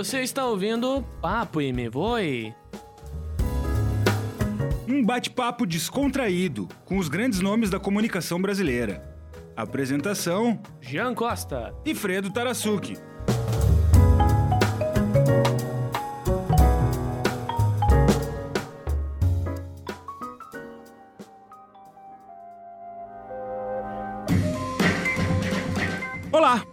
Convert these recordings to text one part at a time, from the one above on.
Você está ouvindo Papo e Me Voe. Um bate-papo descontraído com os grandes nomes da comunicação brasileira. Apresentação: Jean Costa. e Fredo Tarasuki. Olá!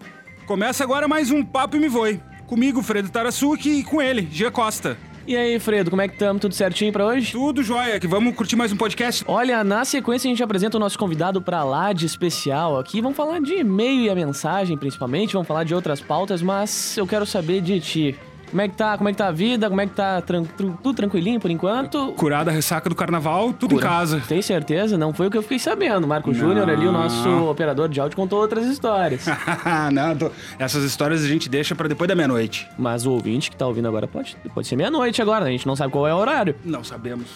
Começa agora mais um Papo e Me Voe. Comigo, Fredo Tarasuki, e com ele, Gia Costa. E aí, Fredo, como é que estamos? Tudo certinho pra hoje? Tudo jóia, que vamos curtir mais um podcast? Olha, na sequência a gente apresenta o nosso convidado pra lá de especial aqui. Vamos falar de e-mail e a mensagem, principalmente. Vamos falar de outras pautas, mas eu quero saber de ti. Como é que tá? Como é que tá a vida? Como é que tá? Tran- tudo tranquilinho por enquanto? Curada a ressaca do carnaval, tudo em Cura. casa. Tem certeza? Não foi o que eu fiquei sabendo. Marco Júnior ali, o nosso operador de áudio, contou outras histórias. Não, tô- essas histórias a gente deixa pra depois da meia-noite. Mas o ouvinte que tá ouvindo agora pode, pode ser meia-noite agora. A gente não sabe qual é o horário. Não sabemos.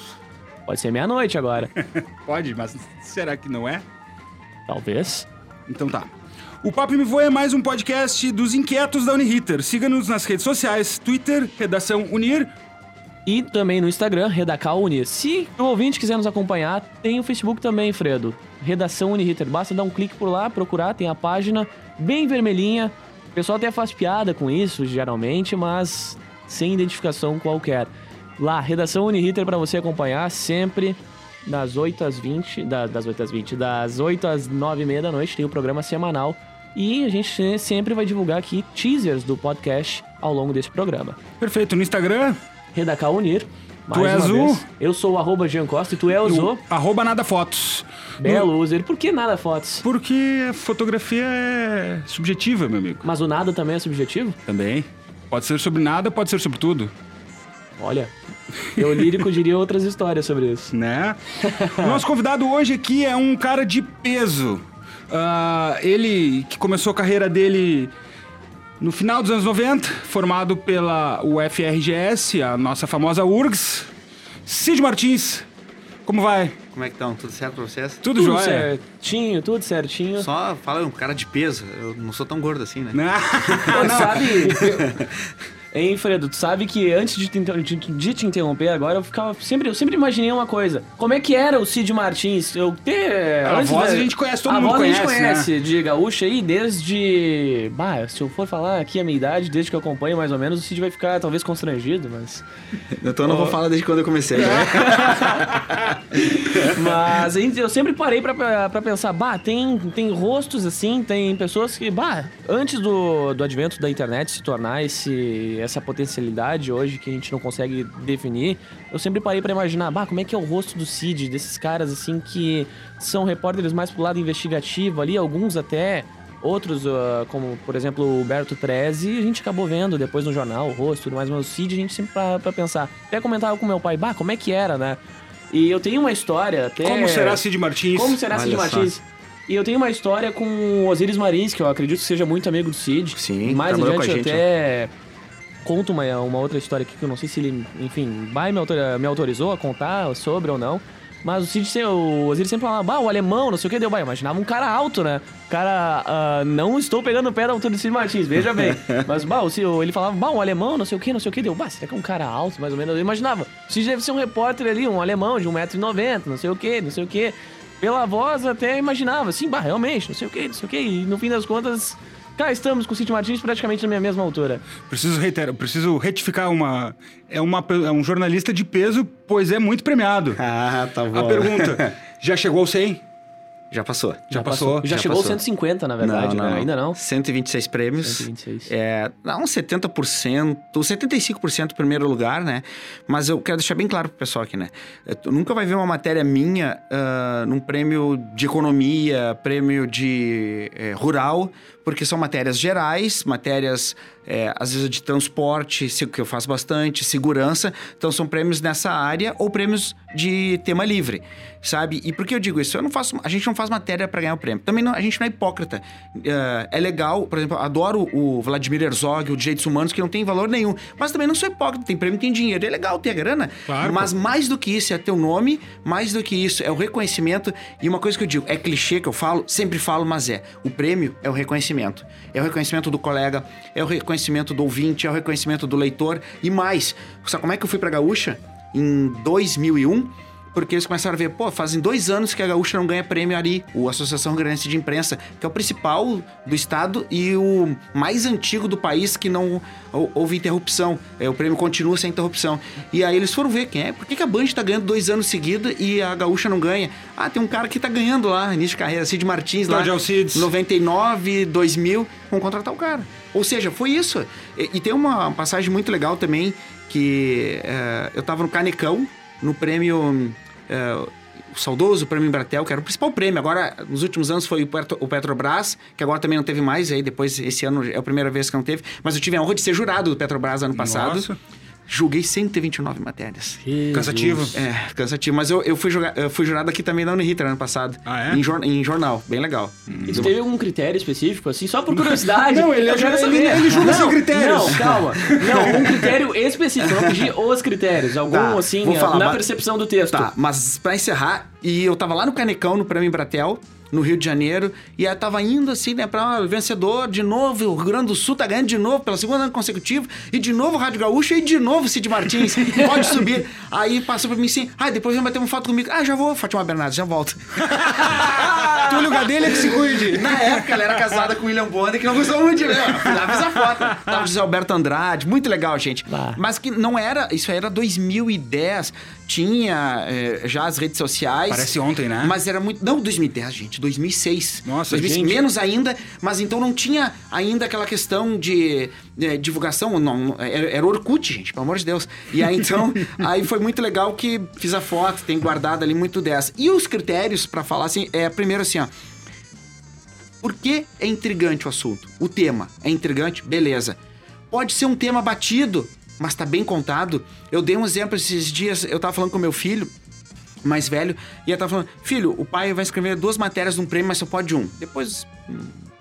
Pode ser meia-noite agora. Pode, mas será que não é? Talvez. Então tá. O Papo Me Voa é mais um podcast dos inquietos da Uniriter. Siga-nos nas redes sociais, Twitter, Redação Unir. E também no Instagram, Redacal Unir. Se o ouvinte quiser nos acompanhar, tem o Facebook também, Fredo. Redação Uniriter. Basta dar um clique por lá, procurar, tem a página bem vermelhinha. O pessoal até faz piada com isso, geralmente, mas sem identificação qualquer. Lá, Redação Uniriter para você acompanhar sempre das 8 às 20, da- das 8 às 20, das 8 às 9 e meia da noite tem o programa semanal. E a gente sempre vai divulgar aqui teasers do podcast ao longo desse programa. Perfeito. No Instagram, Redacal Unir. Tu és o? vez. Eu sou o arroba Jean Costa e tu és o arroba nada fotos. Belo User. Por que nada fotos? Porque a fotografia é subjetiva, meu amigo. Mas o nada também é subjetivo? Também. Pode ser sobre nada, pode ser sobre tudo. Olha, eu lírico diria outras histórias sobre isso. né? O Nosso convidado hoje aqui é um cara de peso. Ah, ele que começou a carreira dele no final dos anos 90, formado pela UFRGS, a nossa famosa URGS. Cid Martins, como vai? Como é que estão? Tudo certo pra vocês? Tudo, Tudo jóia? certinho, tudo certinho. Só fala um cara de peso. Eu não sou tão gordo assim, né? Pô, tu sabe... Hein, Fredo, tu sabe que antes de te, de- de te interromper agora, eu ficava sempre, eu sempre imaginei uma coisa. Como é que era o Cid Martins? Eu ter A antes voz da- a gente conhece, todo a mundo voz a gente conhece, né? conhece de gaúcha aí desde, bah, se eu for falar aqui a minha idade, desde que eu acompanho mais ou menos, o Cid vai ficar talvez constrangido, mas Então eu não vou falar desde quando eu comecei. Né? Mas eu sempre parei pra, pra pra pensar, bah, tem, tem rostos assim, tem pessoas que, bah, antes do, do advento da internet se tornar esse, essa potencialidade hoje que a gente não consegue definir, eu sempre parei pra imaginar, bah, como é que é o rosto do Cid, desses caras assim que são repórteres mais pro lado investigativo ali, alguns até. Outros, ah, como por exemplo o Berto Treze, a gente acabou vendo depois no jornal o rosto e tudo mais, mas o Cid a gente sempre pra, pra pensar. Até comentava com meu pai, bah, como é que era, né? E eu tenho uma história até. Como será Cid Martins? Como será Cid Olha só. Martins? E eu tenho uma história com o Osiris Marins, que eu acredito que seja muito amigo do Cid. Sim, Mais trabalhou com a adiante gente, até conto uma, uma outra história aqui que eu não sei se ele, enfim, vai me, autor- me autorizou a contar sobre ou não. Mas o Cid, o Osiris sempre falava, bah, o alemão, não sei o que, deu, bah, imaginava um cara alto, né? O cara, ah, não estou pegando o pé da altura do Cid Martins, veja bem. Mas, bah, o Cid, ele falava, bah, um alemão, não sei o que, não sei o que, deu, bah, será que é um cara alto, mais ou menos? Eu imaginava, o Cid deve ser um repórter ali, um alemão de 1,90m, não sei o que, não sei o que. Pela voz até imaginava, assim, bah, realmente, não sei o que, não sei o que. E no fim das contas, cá estamos com o Cid Martins praticamente na minha mesma altura. Preciso, reiterar, preciso retificar uma é, uma. é um jornalista de peso, pois é muito premiado. Ah, tá bom. A pergunta: já chegou ao 100? Já passou. Já passou? Já, Já chegou aos passou. 150, na verdade, né? Ainda não. 126 prêmios. 126. É, dá uns 70%, 75% em primeiro lugar, né? Mas eu quero deixar bem claro pro pessoal aqui, né? É, Tu nunca vai ver uma matéria minha ah, num prêmio de economia, prêmio de eh, rural, porque são matérias gerais, matérias, é, às vezes, de transporte, que eu faço bastante, segurança. Então, são prêmios nessa área ou prêmios de tema livre, sabe? E por que eu digo isso? Eu não faço, a gente não faz matéria para ganhar o prêmio. Também não, a gente não é hipócrita. É, é legal, por exemplo, adoro o Vladimir Herzog, o Direitos Humanos, que não tem valor nenhum. Mas também não sou hipócrita, tem prêmio, tem dinheiro. É legal ter a grana. Claro, Mas mais do que isso é teu nome, mais do que isso é o reconhecimento. E uma coisa que eu digo, é clichê que eu falo, sempre falo, mas é. O prêmio é o reconhecimento. É o reconhecimento do colega, é o reconhecimento reconhecimento do ouvinte, é o reconhecimento do leitor e mais. Sabe como é que eu fui pra Gaúcha? Em 2001 porque eles começaram a ver, pô, fazem dois anos que a Gaúcha não ganha prêmio Ari, o Associação Granense de Imprensa, que é o principal do estado e o mais antigo do país que não houve interrupção. É, o prêmio continua sem interrupção. E aí eles foram ver quem é, por que, que a Band tá ganhando dois anos seguidos e a Gaúcha não ganha? Ah, tem um cara que tá ganhando lá, início de carreira, Cid Martins lá. Alcides. 99, 2000, vamos contratar o cara. Ou seja, foi isso. E, e tem uma passagem muito legal também, que é, eu tava no Canecão, no prêmio. É, o saudoso prêmio Embratel, que era o principal prêmio. Agora, nos últimos anos foi o, Petro, o Petrobras, que agora também não teve mais, aí depois, esse ano é a primeira vez que não teve. Mas eu tive a honra de ser jurado do Petrobras ano passado. Nossa. Julguei 129 matérias. Jesus. Cansativo. É, cansativo. Mas eu, eu, fui, eu fui jurado aqui também na Uniriter ano passado. Ah, é? Em, jor, em jornal. Bem legal. E tu teve algum critério específico, assim, só por curiosidade? Não, ele- eu quero ele- saber. ele julga não, sem critérios. Não, calma. Não, um critério específico. Eu não pedi os critérios. Algum, Tá, assim, vou falar, na mas- percepção do texto. Tá, mas pra encerrar, e eu tava lá no Canecão, no Prêmio Embratel, no Rio de Janeiro, e eu tava indo assim, né, pra ah, vencedor de novo, o Rio Grande do Sul tá ganhando de novo, pela segunda ano consecutivo, e de novo Rádio Gaúcha, e de novo Cid Martins, pode subir. Aí passou pra mim assim, ah, depois vem bater uma foto comigo. Ah, já vou, Fátima Bernardes, já volto. Túlio Gadelha que se cuide. Na época, ela era casada com o William Bonner, que não gostou muito de mim. Lá, fiz a foto. Tava o José Alberto Andrade, muito legal, gente. Ah. Mas que não era, isso aí era 2010, tinha eh, já as redes sociais. Parece ontem, né? Mas era muito. Não, 2010, gente, 2006. Nossa, 2006, gente. Menos ainda, mas então não tinha ainda aquela questão de eh, divulgação. Não, não, era, era Orkut, gente, pelo amor de Deus. E aí então, aí foi muito legal que fiz a foto, tem guardado ali muito dessa. E os critérios pra falar assim, é primeiro assim, ó. Por que é intrigante o assunto? O tema é intrigante? Beleza. Pode ser um tema batido, mas tá bem contado. Eu dei um exemplo esses dias, eu tava falando com meu filho, mais velho, e ele tava falando: Filho, o pai vai escrever duas matérias num prêmio, mas só pode um. Depois.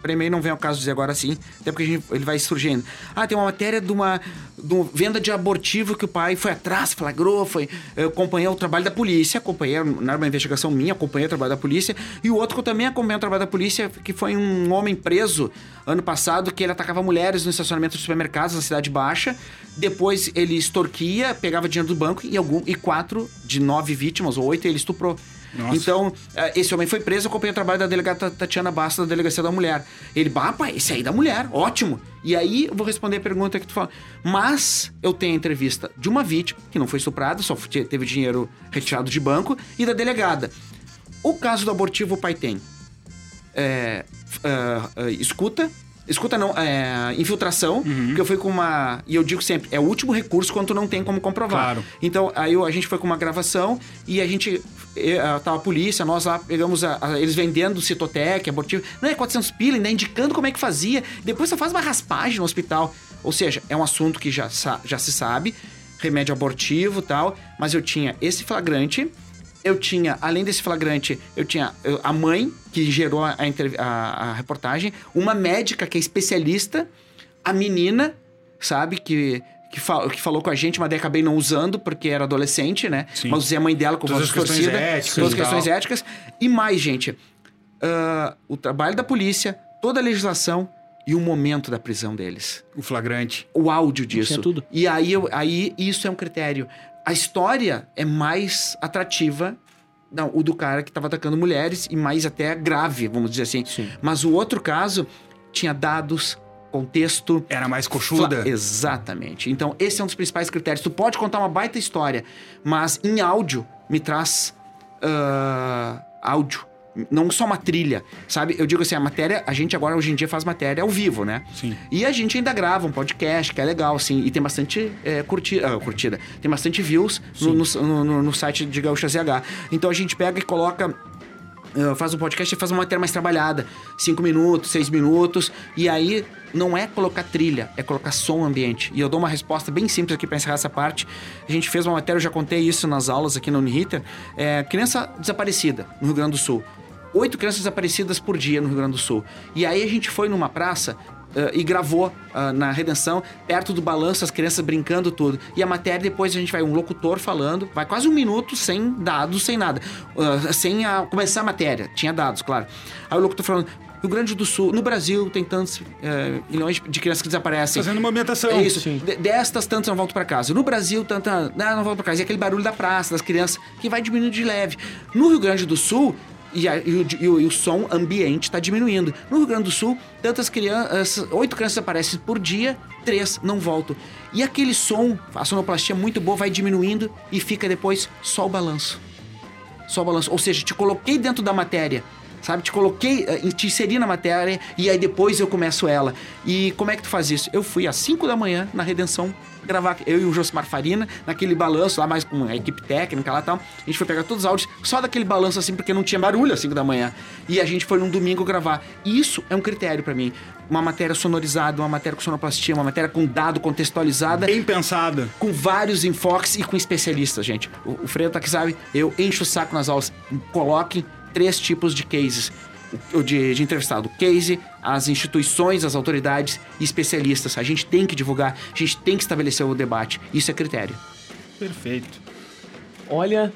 Prêmio não vem ao caso dizer agora sim, até porque gente- ele vai surgindo. Ah, tem uma matéria de uma, de uma venda de abortivo que o pai foi atrás, flagrou, foi. Eu acompanhei o trabalho da polícia, acompanhei, não era uma investigação minha, acompanhei o trabalho da polícia. E o outro que eu também acompanhei o trabalho da polícia, que foi um homem preso ano passado, que ele atacava mulheres no estacionamento de supermercados na Cidade Baixa. Depois ele extorquia, pegava dinheiro do banco e, algum, e quatro de nove vítimas, ou oito, ele estuprou. Nossa. Então, eh, esse homem foi preso, eu acompanhei o trabalho da delegada Tatiana Basta, da Delegacia da Mulher. Ele, bah, pai, esse aí é da mulher, ótimo. E aí eu vou responder a pergunta que tu fala. Mas eu tenho a entrevista de uma vítima, que não foi estuprada, só te- teve dinheiro retirado de banco, e da delegada. O caso do abortivo, o pai tem é, ah, ah, escuta. Escuta não, é, infiltração, que eu fui com uma. E eu digo sempre, é o último recurso quando não tem como comprovar. Claro. Então, aí eu- a gente foi com uma gravação e a gente. ah, Tava a polícia, nós lá pegamos a- a- eles vendendo Citotec, abortivo. Não é 400 pila, ainda indicando como é que fazia. Depois você faz uma raspagem no hospital. Ou seja, é um assunto que já, já se sabe, remédio abortivo e tal. Mas eu tinha esse flagrante. Eu tinha, além desse flagrante, eu tinha a mãe que gerou a, a a- reportagem, uma médica que é especialista, a menina, sabe, que, que, fal- que falou com a gente, mas daí acabei não usando porque era adolescente, né? Sim. Mas usei a mãe dela como Todas voz as questões torcida, éticas todas as e questões tal. éticas. E mais, gente, ah, o trabalho da polícia, toda a legislação e o momento da prisão deles O flagrante. o áudio disso. Tinha tudo. E aí, eu- aí isso é um critério. A história é mais atrativa. Não, o do cara que estava atacando mulheres e mais até grave, vamos dizer assim. Sim. Mas o outro caso tinha dados, contexto. Era mais coxuda. Fla- Exatamente. Então, esse é um dos principais critérios. Tu pode contar uma baita história, mas em áudio me traz ah, áudio. Não só uma trilha, sabe? Eu digo assim, a matéria, a gente agora hoje em dia faz matéria ao vivo, né? Sim. E a gente ainda grava um podcast, que é legal, assim, e tem bastante é, curti- ah, curtida, tem bastante views no, no, no- no site de Gaúcha ZH. Então a gente pega e coloca Uh, faz um podcast e faz uma matéria mais trabalhada. Cinco minutos, seis minutos. E aí não é colocar trilha, é colocar som ambiente. E eu dou uma resposta bem simples aqui para encerrar essa parte. A gente fez uma matéria, eu já contei isso nas aulas aqui na Uniriter. É, criança desaparecida no Rio Grande do Sul. Oito crianças desaparecidas por dia no Rio Grande do Sul. E aí a gente foi numa praça uh, e gravou uh, na Redenção, perto do balanço, as crianças brincando tudo. E a matéria depois a gente vai um locutor falando, vai quase um minuto sem dados, sem nada. Uh, sem a- começar a matéria. Tinha dados, claro. Aí o locutor falando. Rio Grande do Sul, no Brasil, tem tantos é, milhões de crianças que desaparecem. Fazendo movimentação. É isso. De- destas, tantas não voltam pra casa. No Brasil, tanta. Não, não voltam pra casa. E aquele barulho da praça, das crianças, que vai diminuindo de leve. No Rio Grande do Sul. E, a- e o, e o- e o som ambiente está diminuindo. No Rio Grande do Sul, tantas crianças. Oito crianças aparecem por dia, três não voltam. E aquele som, a sonoplastia muito boa, vai diminuindo e fica depois só o balanço só balanço. Ou seja, te coloquei dentro da matéria. Sabe, te coloquei, eh, te inseri na matéria e aí depois eu começo ela. E como é que tu faz isso? Eu fui às 5 da manhã na Redenção gravar, eu e o Josimar Farina, naquele balanço lá, mais com a equipe técnica lá e tal. A gente foi pegar todos os áudios só daquele balanço assim, porque não tinha barulho às 5 da manhã. E a gente foi num domingo gravar. Isso é um critério pra mim. Uma matéria sonorizada, uma matéria com sonoplastia, uma matéria com dado contextualizada Bem pensada. com vários enfoques e com especialistas, gente. O, o Fredo tá que sabe, eu encho o saco nas aulas. Coloquem três tipos de cases de, de entrevistado. Case, as instituições, as autoridades e especialistas. A gente tem que divulgar, a gente tem que estabelecer o debate. Isso é critério. Perfeito. Olha.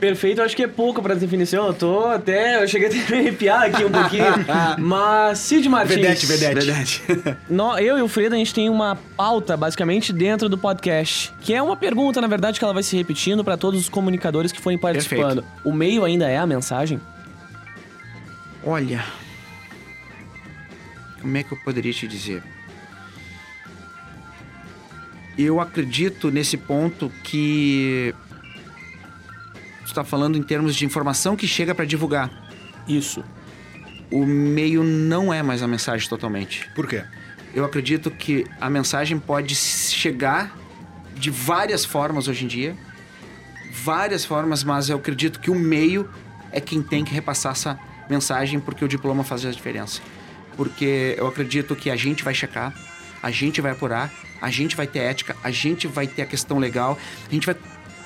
Perfeito, acho que é pouco pra definição. Eu tô até. Eu cheguei até a me arrepiar aqui um pouquinho. Mas, Cid Martins. Vedete, vedete. Verdade. nó- eu e o Fredo, a gente tem uma pauta, basicamente, dentro do podcast. Que é uma pergunta, na verdade, que ela vai se repetindo pra todos os comunicadores que forem participando. O meio ainda é a mensagem? Olha. Como é que eu poderia te dizer? Eu acredito nesse ponto que. Está falando em termos de informação que chega para divulgar. Isso. O meio não é mais a mensagem totalmente. Por quê? Eu acredito que a mensagem pode chegar de várias formas hoje em dia. Várias formas, mas eu acredito que o meio é quem tem que repassar essa mensagem, porque o diploma faz a diferença. Porque eu acredito que a gente vai checar, a gente vai apurar, a gente vai ter ética, a gente vai ter a questão legal, a gente vai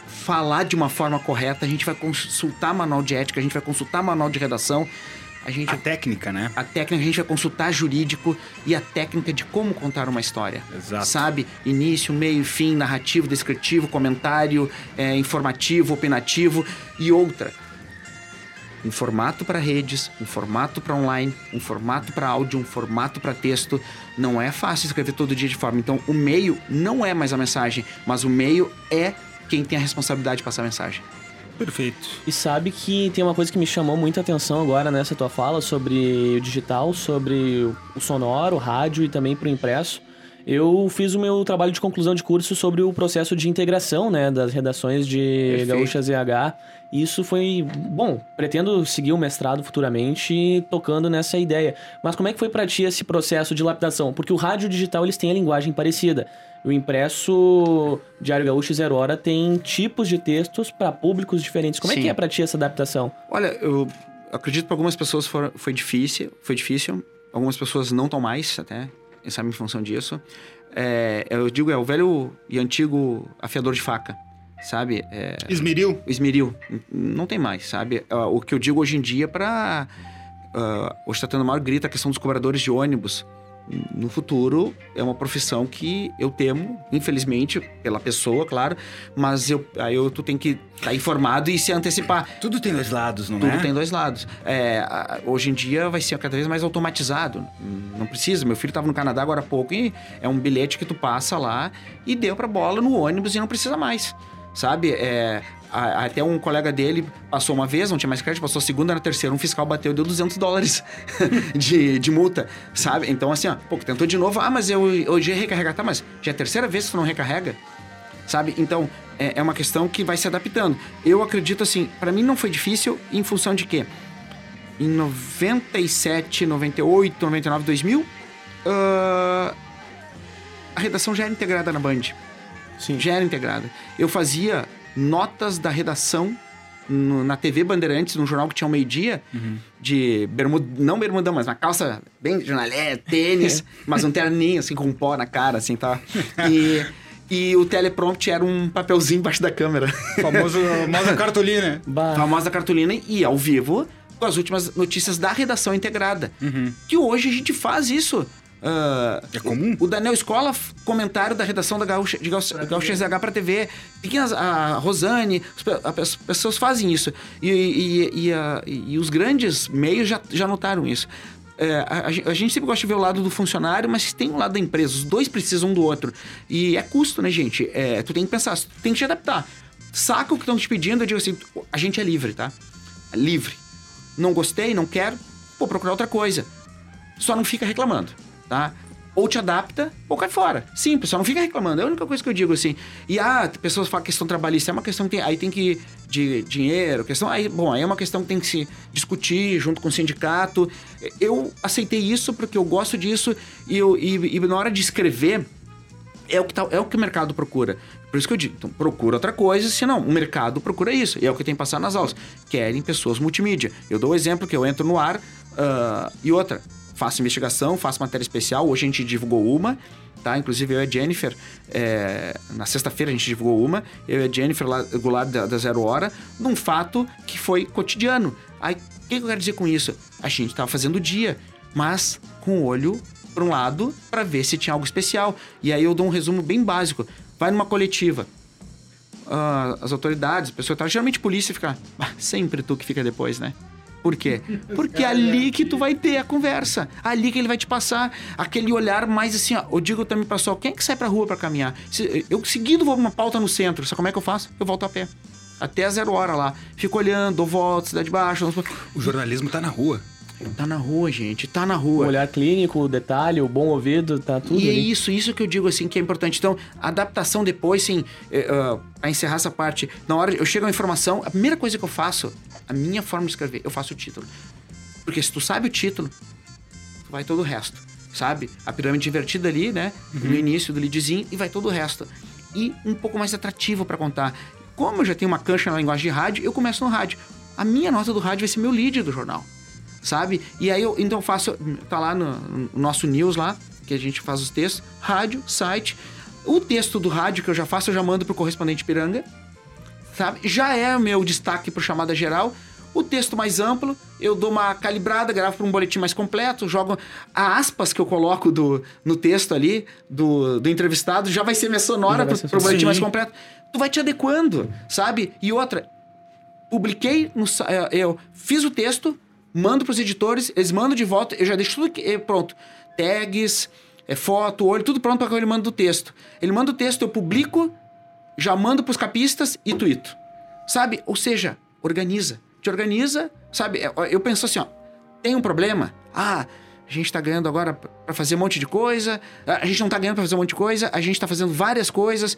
falar de uma forma correta, a gente vai consultar manual de ética, a gente vai consultar manual de redação, a gente A técnica, né? a técnica a gente vai consultar jurídico e a técnica de como contar uma história. Exato. Sabe? Início, meio, fim, narrativo, descritivo, comentário, é, informativo, opinativo e outra. Um formato para redes, um formato para online, um formato para áudio, um formato para texto. Não é fácil escrever todo dia de forma. Então, o meio não é mais a mensagem, mas o meio é quem tem a responsabilidade de passar a mensagem. Perfeito. E sabe que tem uma coisa que me chamou muita atenção agora nessa tua fala sobre o digital, sobre o sonoro, o rádio e também pro impresso. Eu fiz o meu trabalho de conclusão de curso sobre o processo de integração, né, das redações de Perfeito. Gaúcha ZH. E Isso foi, bom, pretendo seguir o mestrado futuramente tocando nessa ideia. Mas como é que foi pra ti esse processo de lapidação? Porque o rádio digital, eles têm a linguagem parecida. O impresso Diário Gaúcho Zero Hora tem tipos de textos para públicos diferentes. Como é Sim. que é pra ti essa adaptação? Olha, eu acredito que para algumas pessoas for- foi difícil, foi difícil. Algumas pessoas não estão mais, até, sabe em função disso. É, eu digo, é o velho e antigo afiador de faca, sabe? É, Esmeril? esmeril, não tem mais, sabe? Ah, o que eu digo hoje em dia para hoje está tendo maior grita a questão dos cobradores de ônibus. No futuro é uma profissão que eu temo, infelizmente, pela pessoa, claro, mas eu, aí eu, tu tem que estar informado e se antecipar. Tudo tem dois lados, não Tudo é? tem dois lados. É, hoje em dia vai ser cada vez mais automatizado. Não precisa. Meu filho estava no Canadá agora há pouco e é um bilhete que tu passa lá e deu pra bola no ônibus e não precisa mais. Sabe? É, a- até um colega dele passou uma vez, não tinha mais crédito, passou a segunda, na terceira, um fiscal bateu e deu 200 dólares de, de multa, sabe? Então, assim, ó, pô, tentou de novo, ah, mas eu hoje ia recarregar, tá, mas já é a terceira vez que tu não recarrega, sabe? Então, é, é uma questão que vai se adaptando. Eu acredito assim, pra mim não foi difícil em função de quê? Em 97, 98, 99, 2000, ah, a redação já era integrada na Band. Sim. Já era integrada. Eu fazia notas da redação no- na TV Bandeirantes, num jornal que tinha ao meio-dia, de bermuda, não bermudão, mas uma calça bem jornalé, tênis, mas um terninho, assim, com pó na cara, assim, tá? E, e o teleprompter era um papelzinho embaixo da câmera. Famoso, famosa cartolina. Bah. famosa cartolina e ao vivo com as últimas notícias da redação integrada. Que hoje a gente faz isso. Uh, é comum? O, o Daniel Escola, comentário da redação da Gaúcha, de Gaúcha, Gaúcha ZH pra TV. Pequenas, a Rosane, as pessoas fazem isso. E, e, e, a, e os grandes meios já, já notaram isso. É, a, a, gente sempre gosta de ver o lado do funcionário, mas tem o lado da empresa. Os dois precisam um do outro. E é custo, né, gente? É, tu tem que pensar, tu tem que te adaptar. Saca o que estão te pedindo, eu digo assim, a gente é livre, tá? É livre. Não gostei, não quero, vou procurar outra coisa. Só não fica reclamando tá? Ou te adapta ou cai fora. Simples, só não fica reclamando. É a única coisa que eu digo assim. E ah, pessoas falam questão trabalhista, é uma questão que tem, aí tem que de dinheiro, questão aí, bom, aí é uma questão que tem que se discutir junto com o sindicato. Eu aceitei isso porque eu gosto disso e, eu, e, e na hora de escrever é o que tá, é o que o mercado procura. Por isso que eu digo, então, procura outra coisa, senão o mercado procura isso. E é o que tem passar nas aulas. Querem pessoas multimídia. Eu dou o exemplo que eu entro no ar uh, e outra faço investigação, faço matéria especial. Hoje a gente divulgou uma, tá? Inclusive eu e a Jennifer, é, na sexta-feira a gente divulgou uma, eu e a Jennifer lá, Goulart da, da Zero Hora, num fato que foi cotidiano. Aí, o que eu quero dizer com isso? A gente estava fazendo o dia, mas com o olho para um lado para ver se tinha algo especial. E aí eu dou um resumo bem básico. Vai numa coletiva, uh, as autoridades, a pessoa tá, geralmente polícia fica, ah, sempre tu que fica depois, né? Por quê? Porque é ali que tu vai ter a conversa. Ali que ele vai te passar aquele olhar mais assim, ó. Eu digo também, pessoal, quem é que sai pra rua para caminhar? Eu seguido vou uma pauta no centro. Sabe como é que eu faço? Eu volto a pé. Até a zero hora lá. Fico olhando, dou volta, cidade baixa. O jornalismo tá na rua. Tá na rua, gente, tá na rua. O olhar clínico, o detalhe, o bom ouvido, tá tudo. E é ali. é isso, isso que eu digo assim que é importante. Então, adaptação depois, sim, uh, pra encerrar essa parte, na hora eu chego a informação, a primeira coisa que eu faço, a minha forma de escrever, eu faço o título. Porque se tu sabe o título, vai todo o resto. Sabe? A pirâmide invertida ali, né? Uhum. No início do leadzinho e vai todo o resto. E um pouco mais atrativo para contar. Como eu já tenho uma cancha na linguagem de rádio, eu começo no rádio. A minha nota do rádio vai ser meu lead do jornal sabe? E aí eu então faço, tá lá no, no nosso news lá, que a gente faz os textos, rádio, site. O texto do rádio que eu já faço, eu já mando pro correspondente Piranga, sabe? Já é o meu destaque pro chamada geral. O texto mais amplo, eu dou uma calibrada, gravo para um boletim mais completo, jogo a aspas que eu coloco do, no texto ali, do, do entrevistado, já vai ser minha sonora para o boletim mais completo. Tu vai te adequando, sabe? E outra, publiquei, no, é, eu fiz o texto, mando para os editores, eles mandam de volta, eu já deixo tudo aqui, eh, pronto. Tags, é, foto, olho, tudo pronto para que ele manda o texto. Ele manda o texto, eu publico, já mando para os capistas e tuito. Sabe? Ou seja, organiza. Te organiza, sabe? É, eu penso assim, ó, tem um problema? Ah, a gente está ganhando agora para fazer um monte de coisa, a gente não está ganhando para fazer um monte de coisa, a gente está fazendo várias coisas.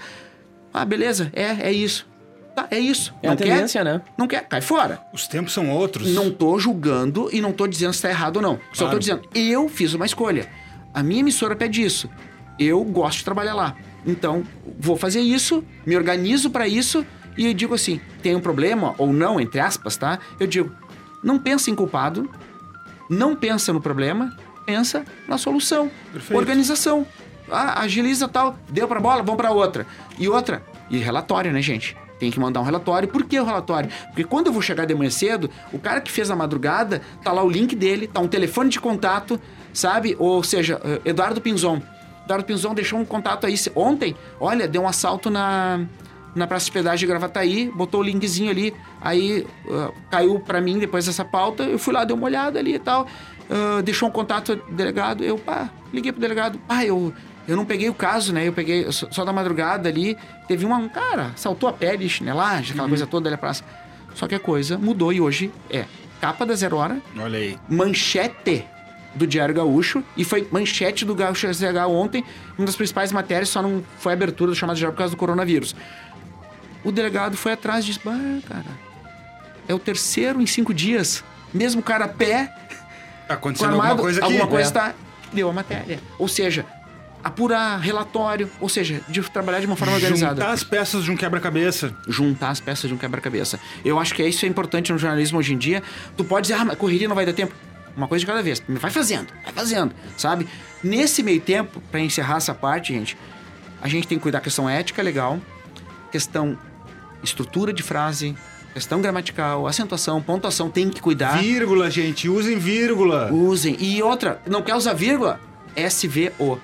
Ah, beleza, é, é isso. Tá, é isso. É não a tendência, quer, né? Não quer, cai fora. Os tempos são outros. Não tô julgando e não tô dizendo se tá errado ou não. Claro. Só tô dizendo, eu fiz uma escolha. A minha emissora pede isso. Eu gosto de trabalhar lá. Então, vou fazer isso, me organizo para isso e eu digo assim: tem um problema ou não, entre aspas, tá? Eu digo, não pensa em culpado, não pensa no problema, pensa na solução. Perfeito. Organização. Ah, agiliza tal, deu pra bola, vamos para outra. E outra, e relatório, né, gente? tem que mandar um relatório. Por que o relatório? Porque quando eu vou chegar de manhã cedo, o cara que fez a madrugada, tá lá o link dele, tá um telefone de contato, sabe? Ou seja, eh, Eduardo Pinzon. Eduardo Pinzon deixou um contato aí ontem. Olha, deu um assalto na, na Praça de Pedágio de Gravataí, botou o linkzinho ali, aí uh, caiu para mim depois dessa pauta, eu fui lá, dei uma olhada ali e tal, uh, deixou um contato delegado, eu, pá, liguei pro delegado, pá, eu eu não peguei o caso, né? Eu peguei só, só da madrugada ali. Teve uma, um cara, saltou a pele, chinelagem, aquela uhum. coisa toda ali na praça. Só que a coisa mudou e hoje é capa da Zero Hora. Olha aí. Manchete do Diário Gaúcho. E foi manchete do Gaúcho SH ontem. Uma das principais matérias, só não foi abertura do chamado geral por causa do coronavírus. O delegado foi atrás e disse: Bah, cara, é o terceiro em cinco dias. Mesmo cara a pé. Tá acontecendo armado, alguma coisa aqui. Alguma coisa está. É. Deu a matéria. Ou seja, apurar relatório, ou seja, de trabalhar de uma forma organizada. Juntar as peças de um quebra-cabeça. Juntar as peças de um quebra-cabeça. Eu acho que isso é importante no jornalismo hoje em dia. Tu pode dizer, ah, mas correria não vai dar tempo. Uma coisa de cada vez. Vai fazendo, vai fazendo, sabe? Nesse meio tempo, para encerrar essa parte, gente, a gente tem que cuidar da questão ética legal, questão estrutura de frase, questão gramatical, acentuação, pontuação, tem que cuidar. Vírgula, gente, usem vírgula. Usem. E outra, não quer usar vírgula? SVO.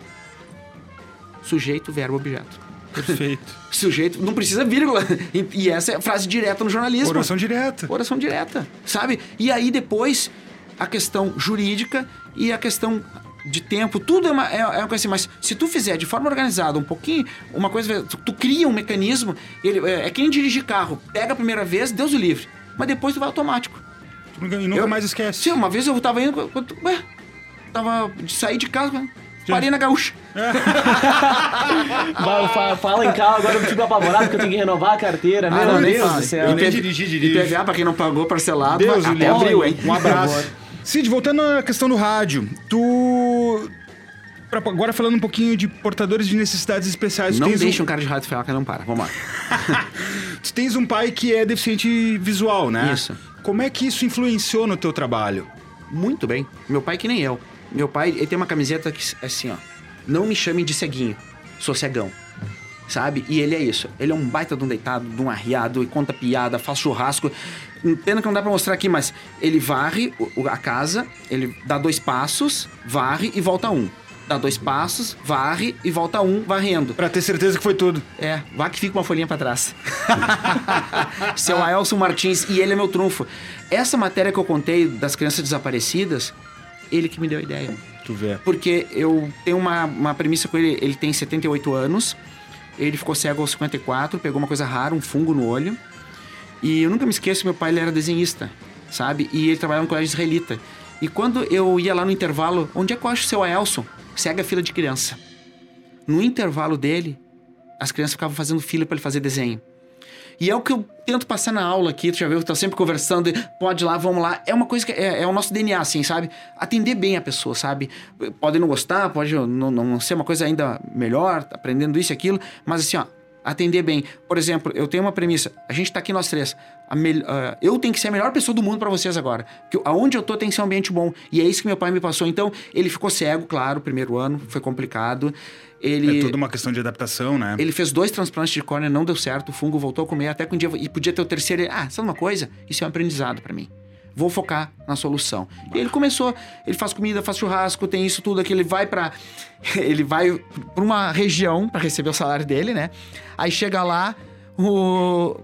Sujeito, verbo, objeto. Perfeito. Sujeito, não precisa vírgula. E, e essa é a frase direta no jornalismo. Oração direta. Oração direta, sabe? E aí depois a questão jurídica e a questão de tempo, tudo é uma, é, é uma coisa assim, mas se tu fizer de forma organizada, um pouquinho, uma coisa, tu, tu cria um mecanismo, ele, é, é que nem dirigir carro, pega a primeira vez, Deus o livre, mas depois tu vai automático. E nunca Eu- mais esquece. Sim, uma vez eu tava indo, quando- ué, tava de sair de casa, parei na gaúcha. Vai, fa- Fala em carro, agora eu fico apavorado porque eu tenho que renovar a carteira. Meu Ah, Deus fala. do céu. Eu nem dirigi. IPVA, pra quem não pagou parcelado, Deus até abril, hein? Um abraço. Cid, voltando à questão do rádio, tu. pra- agora falando um pouquinho de portadores de necessidades especiais, Não tens, deixa um, um cara de rádio falar que não para. Vamos lá. tu tens um pai que é deficiente visual, né? Isso. Como é que isso influenciou no teu trabalho? Muito bem. Meu pai que nem eu. Meu pai, ele tem uma camiseta que é assim, ó. Não me chamem de ceguinho. Sou cegão. Sabe? E ele é isso. Ele é um baita de um deitado, de um arriado, e conta piada, faz churrasco. Pena que não dá pra mostrar aqui, mas ele varre a casa, ele dá dois passos, varre e volta um. Dá dois passos, varre e volta um, varrendo. Pra ter certeza que foi tudo. É, vá que fica uma folhinha pra trás. Seu Aelson Martins, e ele é meu trunfo. Essa matéria que eu contei das crianças desaparecidas, ele que me deu a ideia. Tu vê. Porque eu tenho uma, uma premissa com ele, ele tem 78 anos, ele ficou cego aos 54, pegou uma coisa rara, um fungo no olho. E eu nunca me esqueço, meu pai ele era desenhista, sabe? E ele trabalhava no colégio israelita. E quando eu ia lá no intervalo, onde é que eu acho o seu Aelson? Cega fila de criança. No intervalo dele, as crianças ficavam fazendo fila para ele fazer desenho. E é o que eu tento passar na aula aqui, tu já viu, tô sempre conversando, pode lá, vamos lá. É uma coisa que é, é o nosso DNA, assim, sabe? Atender bem a pessoa, sabe? Pode não gostar, pode não, não ser uma coisa ainda melhor, aprendendo isso e aquilo, mas assim, ó, atender bem. Por exemplo, eu tenho uma premissa, a gente tá aqui nós três. Ah, eu tenho que ser a melhor pessoa do mundo para vocês agora. Que aonde eu tô tem que ser um ambiente bom. E é isso que meu pai me passou. Então, ele ficou cego, claro, primeiro ano, foi complicado. Ele É toda uma questão de adaptação, né? ele fez dois transplantes de córnea, não deu certo, o fungo voltou a comer, até que um dia e podia ter o terceiro. Ele, ah, sabe uma coisa? Isso é um aprendizado pra mim. Vou focar na solução. E ele começou, ele faz comida, faz churrasco, tem isso tudo aqui, ele vai pra ele vai pra uma região pra receber o salário dele, né? Aí chega lá, o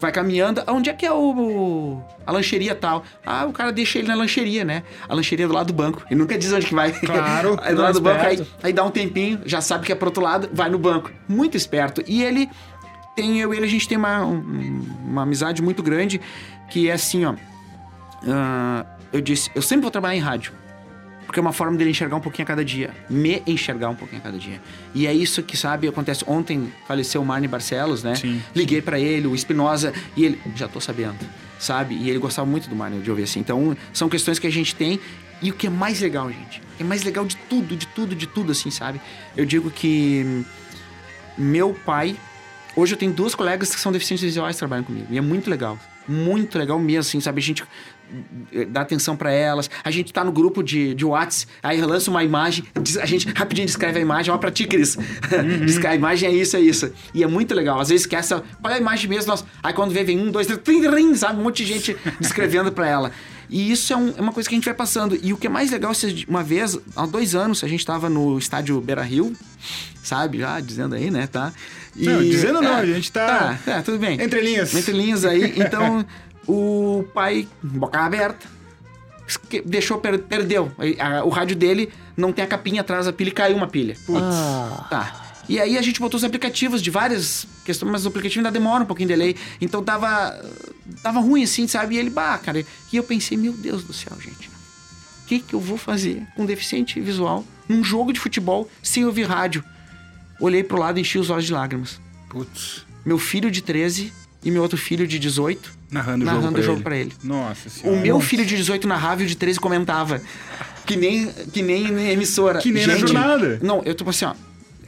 vai caminhando, onde é que é o a lancheria tal? Ah, o cara deixa ele na lancheria, né? A lancheria do lado do banco. Ele nunca diz onde que vai. Claro, aí do lado do banco, aí, aí dá um tempinho, já sabe que é pro outro lado, vai no banco. Muito esperto. E ele tem, eu e ele, a gente tem uma, um- uma amizade muito grande, que é assim, ó. ah, eu disse, eu sempre vou trabalhar em rádio. Porque é uma forma dele enxergar um pouquinho a cada dia. Me enxergar um pouquinho a cada dia. E é isso que, sabe, acontece. Ontem faleceu o Marne Barcelos, né? Sim. Liguei pra ele, o Espinosa, e ele, já tô sabendo, sabe? E ele gostava muito do Marne, de ouvir assim. Então, são questões que a gente tem. E o que é mais legal, gente? O que é mais legal de tudo, de tudo, de tudo, assim, sabe? Eu digo que meu pai. Hoje eu tenho duas colegas que são deficientes visuais que trabalham comigo. E é muito legal. Muito legal mesmo, assim, sabe? A gente dá atenção pra elas. A gente tá no grupo de, de Whats, aí lança uma imagem, a gente rapidinho descreve a imagem, ó pra ti, Cris. Diz que a imagem é isso, é isso. E é muito legal. Às vezes esquece, é a imagem mesmo? Nossa, aí quando vê, vem um, dois, três, trim, trim, sabe? Um monte de gente descrevendo pra ela. E isso é, um- é uma coisa que a gente vai passando. E o que é mais legal, uma vez, há dois anos, a gente tava no estádio Beira Rio, sabe? Já dizendo aí, né? Tá? E- Não, dizendo não, é, a gente tá- Tá, é, tudo bem. Entre linhas. Entre linhas aí. Então, o pai, boca aberta, esque- deixou, per- perdeu. O rádio dele não tem a capinha atrás da pilha e caiu uma pilha. Ah, Tá. E aí a gente botou os aplicativos de várias questões, mas o aplicativo ainda demora um pouquinho de delay. Então tava. Tava ruim assim, sabe? E ele, bah, cara. E eu pensei, meu Deus do céu, gente. O que, que eu vou fazer com deficiente visual num jogo de futebol sem ouvir rádio? Olhei pro lado e enchi os olhos de lágrimas. Putz. Meu filho de 13 e meu outro filho de 18 Narrando o narrando o jogo ele. pra ele. Nossa O senhora. meu filho de 18 narrava e o de 13 comentava. Que nem, que nem emissora. Que nem na Gente, jornada. Não, eu tô assim, ó.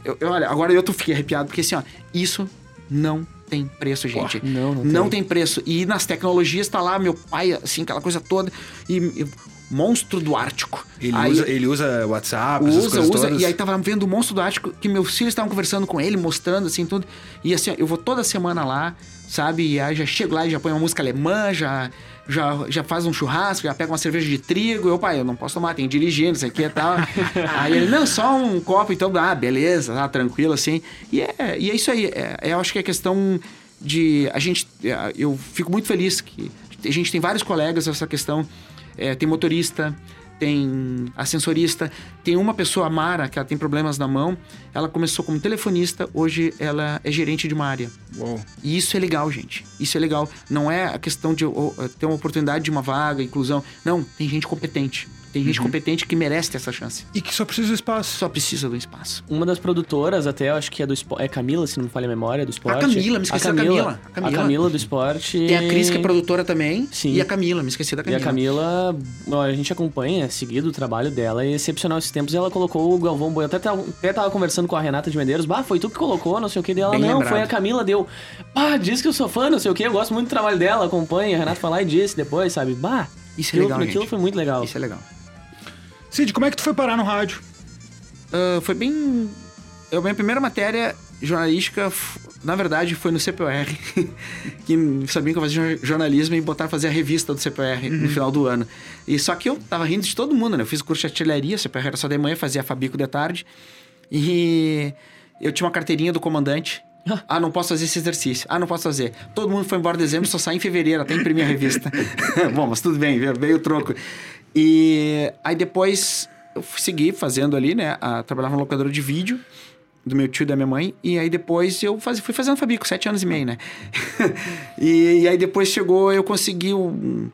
Eu, eu- olha, agora eu tô fiquei arrepiado, porque assim, ó, isso não tem preço, gente. não, não tem. preço. E nas tecnologias tá lá, meu pai, assim, aquela coisa toda. E, e Monstro do Ártico. Ele, Aí- usa, ele usa WhatsApp, essas usa, coisas usa. todas. E aí tava vendo o Monstro do Ártico, que meus filhos estavam conversando com ele, mostrando assim tudo. E assim, eu vou toda semana lá, sabe? E aí já chego lá e já põe uma música alemã, já, já, já faz um churrasco, já pega uma cerveja de trigo. Eu, pai, eu não posso tomar, tem dirigindo, isso aqui e tal. aí ele, não, só um copo, então, ah, beleza, tá tranquilo assim. E é, e é isso aí. É, eu acho que é questão de. A gente. é, Eu fico muito feliz que a gente tem vários colegas nessa questão. É, tem motorista, tem ascensorista, tem uma pessoa, a Mara, que ela tem problemas na mão. Ela começou como telefonista, hoje ela é gerente de uma área. Uou. E isso é legal, gente. Isso é legal. Não é a questão de oh, ter uma oportunidade de uma vaga, inclusão. Não, tem gente competente. Tem gente competente que merece ter essa chance. E que só precisa de espaço. Só precisa do espaço. Uma das produtoras, até, eu acho que é do esporte. É Camila, se não me falha a memória, do esporte. Camila, me esqueci a da Camila. Camila. A Camila. A Camila do esporte. Tem a Cris, que é produtora também. Sim. E a Camila, me esqueci da E Camila. a Camila, a gente acompanha, seguido o trabalho dela, é excepcional esses tempos. E ela colocou o Galvão Bueno. Até, tava- até tava conversando com a Renata de Medeiros. Bah, foi tu que colocou, não sei o que dela. Não, lembrado. foi a Camila, deu. Bah, diz que eu sou fã, não sei o que. Eu gosto muito do trabalho dela, acompanha. A Renata foi lá e disse depois, sabe? Bah, Isso é legal, aquilo gente. foi muito legal. Isso é legal. Cid, como é que tu foi parar no rádio? Ah, foi bem. Eu, minha primeira matéria jornalística, na verdade, foi no CPR. que sabiam que eu fazia jornalismo e botaram fazer a revista do CPR no final do ano. E só que eu tava rindo de todo mundo, né? Eu fiz curso de artilharia, CPR era só de manhã, fazia Fabico de tarde. E eu tinha uma carteirinha do comandante. Ah, não posso fazer esse exercício. Ah, não posso fazer. Todo mundo foi embora em dezembro, só saí em fevereiro, até imprimir a revista. Bom, mas tudo bem, veio o troco. E aí depois eu fui seguir fazendo ali, né? A, trabalhava no locadora de vídeo do meu tio e da minha mãe. E aí depois eu faz, fui fazendo Fabico, sete anos e meio, né? e, e aí depois chegou, eu consegui o,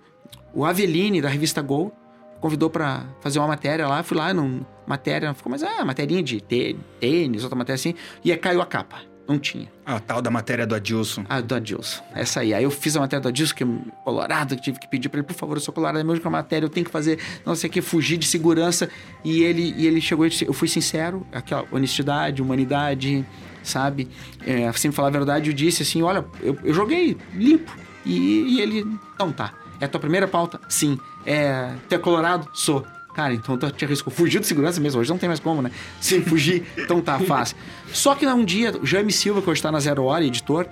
o Aveline, da revista Gol, convidou pra fazer uma matéria lá. Fui lá, num, matéria, ficou mais, ah, materinha de tê- tênis, outra matéria assim. E aí caiu a capa. Não tinha. A tal da matéria do Adilson. Ah, do Adilson. Essa aí. Aí eu fiz a matéria do Adilson, que é colorado, que tive que pedir pra ele, por favor, eu sou colorado, é mesmo com a matéria, eu tenho que fazer, não sei o que, fugir de segurança. E ele, e ele chegou e disse, eu fui sincero, aquela honestidade, humanidade, sabe? É, sempre falar a verdade, eu disse assim, olha, eu, eu joguei limpo. E, e ele, então tá. É a tua primeira pauta? Sim. É, tu é colorado? Sou. Cara, então tu te arriscou. Fugiu de segurança mesmo, hoje não tem mais como, né? Sim, fugir, então tá, fácil. Só que um dia, o Jaime Silva, que hoje tá na Zero Hora, editor,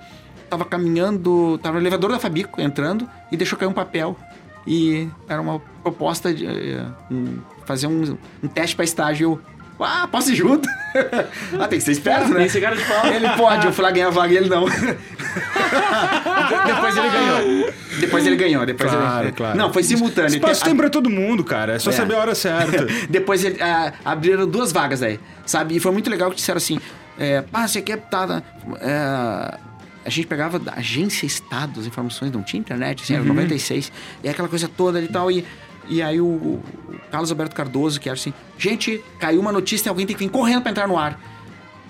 tava caminhando, tava no elevador da Fabico, entrando, e deixou cair um papel. E era uma proposta de eh, um- fazer um, um teste pra estágio. Ah, posso ir junto? ah, tem que ser esperto, né? Esse cara de pau. Ele pode, eu fui lá ganhar a vaga e ele não. depois ele ganhou. Depois ele ganhou. Depois Claro, ele... claro. Não, foi simultâneo. Espaço Te- tem pra todo mundo, cara. É só É. saber a hora certa. Depois ele, ah, abriram duas vagas aí, sabe? E foi muito legal que disseram assim: é, ah, você quer. Tá, é, a gente pegava da agência Estado as informações, não tinha internet, assim, era 96, e aquela coisa toda e tal. E, e aí o, o Carlos Alberto Cardoso, que era assim: gente, caiu uma notícia e alguém tem que vir correndo pra entrar no ar.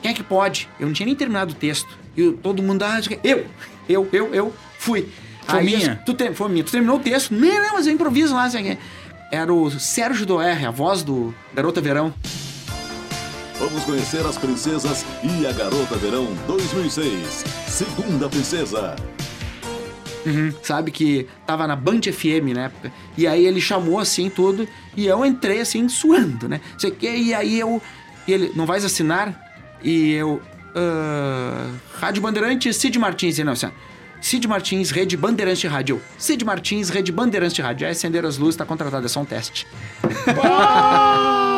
Quem é que pode? Eu não tinha nem terminado o texto. E todo mundo, ah, eu, eu, eu, eu, fui. Foi Aí, minha? Tu te- foi minha. Tu terminou o texto? Não, não, mas eu improviso lá. Assim, era o Sérgio Doer, a voz do Garota Verão. Vamos conhecer as princesas e a Garota Verão 2006. Segunda princesa. Sabe? Que tava na Band FM na época. E aí ele chamou assim tudo. E eu entrei assim, suando, né? Sei que, e aí eu. E ele, não vais assinar? E eu. ah, Rádio Bandeirantes, Cid Martins. E não, assim, Cid Martins, Rede Bandeirantes de Rádio. Cid Martins, Rede Bandeirantes de Rádio. Já acenderam as luzes, tá contratado, é só um teste.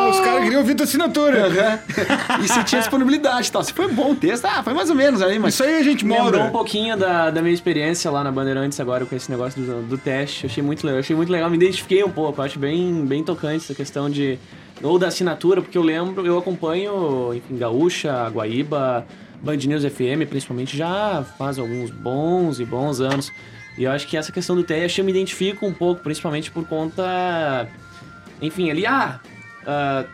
Os caras queriam ouvir tua assinatura. e se tinha disponibilidade e tal. Se foi bom o texto, ah, foi mais ou menos aí, mas. Isso aí a gente Lembrou um mora. pouquinho da, da minha experiência lá na Bandeirantes agora com esse negócio do, do teste. Achei muito legal. Achei muito legal, me identifiquei um pouco. Acho bem, bem tocante essa questão de. Ou da assinatura, porque eu lembro, eu acompanho, enfim, Gaúcha, Guaíba, Band News FM, principalmente, já faz alguns bons e bons anos. E eu acho que essa questão do teste eu me identifico um pouco, principalmente por conta. Enfim, ali, ah. Ah,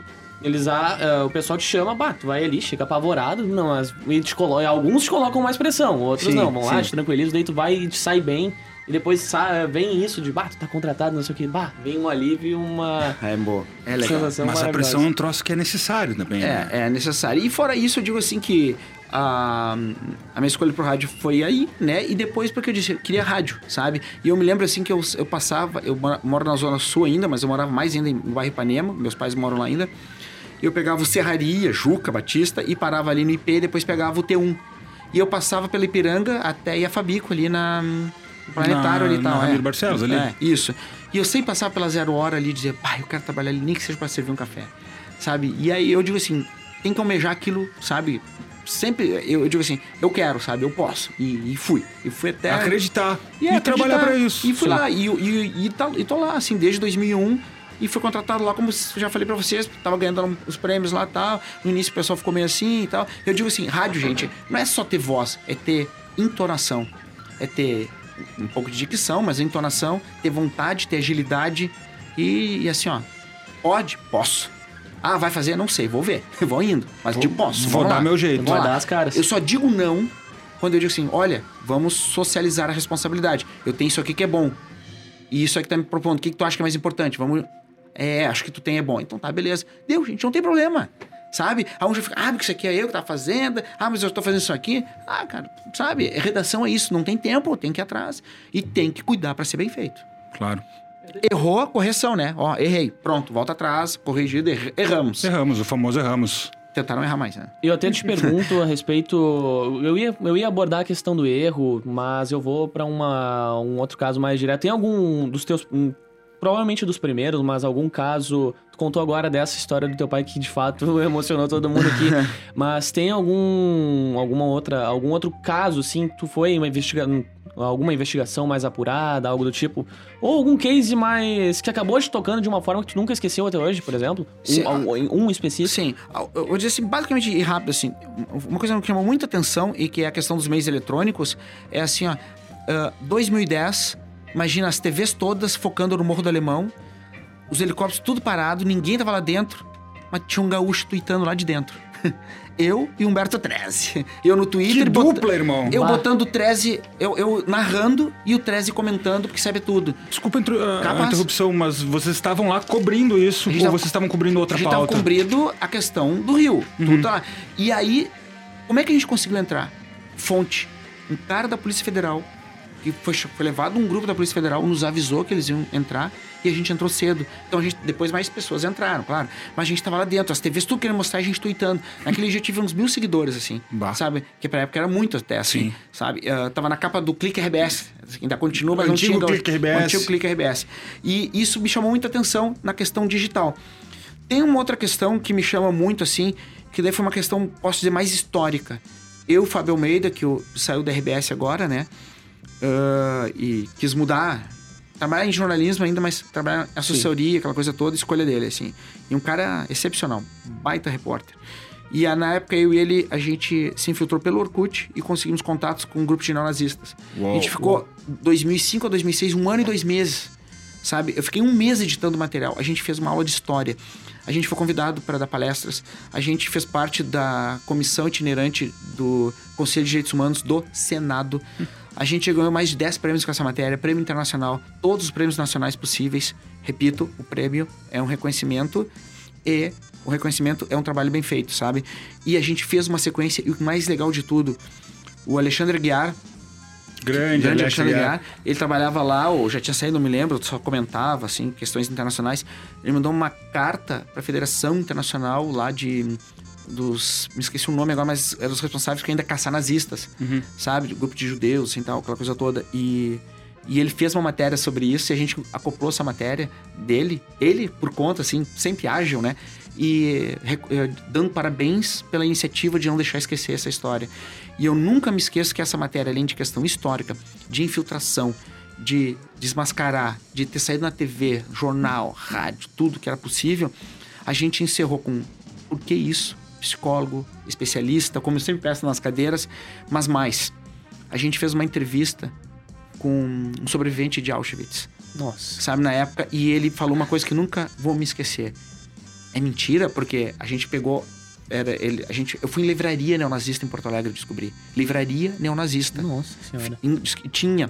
eles, ah, ah, o pessoal te chama, bah, tu vai ali, chega apavorado, não, mas e te colo- alguns te colocam mais pressão, outros Sim, não, vão lá, sim. te tranquilizam, daí tu vai e te sai bem, e depois vem isso de, bah, tu tá contratado, não sei o que, bah, vem um alívio e uma É boa. É legal. sensação Mas a pressão é um troço que é necessário também. né? É, é necessário. E fora isso, eu digo assim que a, a minha escolha pro rádio foi aí, né? E depois porque eu disse, eu queria rádio, sabe? E eu me lembro assim que eu, eu passava, eu moro na Zona Sul ainda, mas eu morava mais ainda no bairro Ipanema, meus pais moram lá ainda. Eu pegava o Serraria, Juca, Batista e parava ali no IP e depois pegava o T1. E eu passava pela Ipiranga até a Fabico ali na planetário Na- ali e tal. na é. Ramiro Barcelos ali? É, isso. E eu sempre passava pela zero hora ali e dizia, pai, eu quero trabalhar ali, nem que seja pra servir um café. Sabe? E aí eu digo assim, tem que almejar aquilo, sabe? Sempre, eu, eu digo assim, eu quero, sabe? Eu posso. E, e fui. E fui até. Acreditar. E, E, é, trabalhar acreditar. pra isso. E fui Sim. lá, e, e, e, tá- e tô lá, assim, desde 2001. E fui contratado lá, como eu já falei pra vocês, tava ganhando os prêmios lá e tal. No início o pessoal ficou meio assim e tal. Eu digo assim, rádio, gente, não é só ter voz, é ter entonação. É ter um pouco de dicção, mas entonação, ter vontade, ter agilidade. E, e assim, ó, pode? Posso. Ah, vai fazer? Não sei, vou ver. Vou indo. Mas digo, posso. vou dar lá. meu jeito. Lá. dar as caras. Eu só digo não quando eu digo assim, olha, vamos socializar a responsabilidade. Eu tenho isso aqui que é bom. E isso aqui tá me propondo. O que, que tu acha que é mais importante? Vamos. É, acho que tu tem é bom. Então tá, beleza. Deu, gente, não tem problema. Sabe? Já fica, ah, porque isso aqui é eu que tá fazendo. Ah, mas eu tô fazendo isso aqui. Ah, cara, sabe? Redação é isso. Não tem tempo, tem que ir atrás. E tem que cuidar pra ser bem feito. Claro. Errou, correção, né? Ó, errei. Pronto, volta atrás, corrigido, err- erramos. Erramos, o famoso erramos. Tentaram errar mais, né? Eu até te pergunto a respeito. Eu ia, eu ia abordar a questão do erro, mas eu vou pra uma, um outro caso mais direto. Tem algum dos teus. hum, Provavelmente dos primeiros, mas algum caso. Tu contou agora dessa história do teu pai que de fato emocionou todo mundo aqui. mas tem algum. alguma outra. algum outro caso, assim, que tu foi uma investiga alguma investigação mais apurada, algo do tipo? Ou algum case mais. que acabou te tocando de uma forma que tu nunca esqueceu até hoje, por exemplo? Sim, Um, um, um específico? Sim, eu vou dizer assim, basicamente e rápido assim, uma coisa que chamou muita atenção e que é a questão dos meios eletrônicos é assim, ó, ah, 2010, imagina as TVs todas focando no Morro do Alemão, os helicópteros tudo parado, ninguém tava lá dentro, mas tinha um gaúcho tweetando lá de dentro. Eu e Humberto Treze. Eu no Twitter. Que bot- dupla, irmão. Eu Bah. botando o Treze, eu, eu narrando e o Treze comentando, porque sabe tudo. Desculpa a a- interrupção, mas vocês estavam lá cobrindo isso ou tava- vocês estavam cobrindo outra a gente pauta? cobrindo a questão do rio. Uhum. Tudo tá lá. E aí, como é que a gente conseguiu entrar? Fonte. Um cara da Polícia Federal, que foi, foi levado um grupo da Polícia Federal, nos avisou que eles iam entrar e a gente entrou cedo. Então a gente, depois mais pessoas entraram, claro. Mas a gente tava lá dentro, as TVs tudo querendo mostrar, a gente tweetando. Naquele dia eu tive uns mil seguidores, assim. Bah. Sabe? Que pra época era muito até, assim. Sim. Sabe? Ah, tava na capa do Clique RBS. Ainda continua, mas não Antigo tinha. Clique RBS. Antigo Clique RBS. E isso me chamou muita atenção na questão digital. Tem uma outra questão que me chama muito, assim, que daí foi uma questão, posso dizer, mais histórica. Eu, Fábio Almeida, que eu, saiu da RBS agora, né? ah, e quis mudar. Trabalhar em jornalismo ainda, mas trabalhar em assessoria, aquela coisa toda, escolha dele, assim. E um cara excepcional, baita repórter. E ah, na época eu e ele, a gente se infiltrou pelo Orkut e conseguimos contatos com um grupo de neonazistas. Uau. a gente ficou 2005 a 2006, um ano e dois meses, sabe? Eu fiquei um mês editando material. A gente fez uma aula de história. A gente foi convidado para dar palestras. A gente fez parte da comissão itinerante do Conselho de Direitos Humanos do Senado. A gente ganhou mais de 10 prêmios com essa matéria, prêmio internacional, todos os prêmios nacionais possíveis. Repito, o prêmio é um reconhecimento e o reconhecimento é um trabalho bem feito, sabe? E a gente fez uma sequência, e o mais legal de tudo, o Alexandre Guiar, Grande, grande Alex Alexandre. Guiar, ele trabalhava lá, ou já tinha saído, não me lembro, só comentava, assim, questões internacionais. Ele mandou uma carta para a Federação Internacional lá de dos, me esqueci o nome agora, mas eram os responsáveis por ainda caçar nazistas, Uhum. sabe? Grupo de judeus, assim, tal, aquela coisa toda. E, e ele fez uma matéria sobre isso e a gente acoplou essa matéria dele, ele por conta, assim, sempre ágil, né? E eh, dando parabéns pela iniciativa de não deixar esquecer essa história. E eu nunca me esqueço que essa matéria, além de questão histórica, de infiltração, de desmascarar, de ter saído na TV, jornal, rádio, tudo que era possível, a gente encerrou com por que isso? Psicólogo, especialista, como eu sempre peço nas cadeiras, mas mais. A gente fez uma entrevista com um sobrevivente de Auschwitz, Nossa. sabe, na época, e ele falou uma coisa que nunca vou me esquecer. É mentira, porque a gente pegou. Era, ele, a gente, eu fui em livraria neonazista em Porto Alegre descobri. Livraria neonazista. Nossa senhora. Tinha,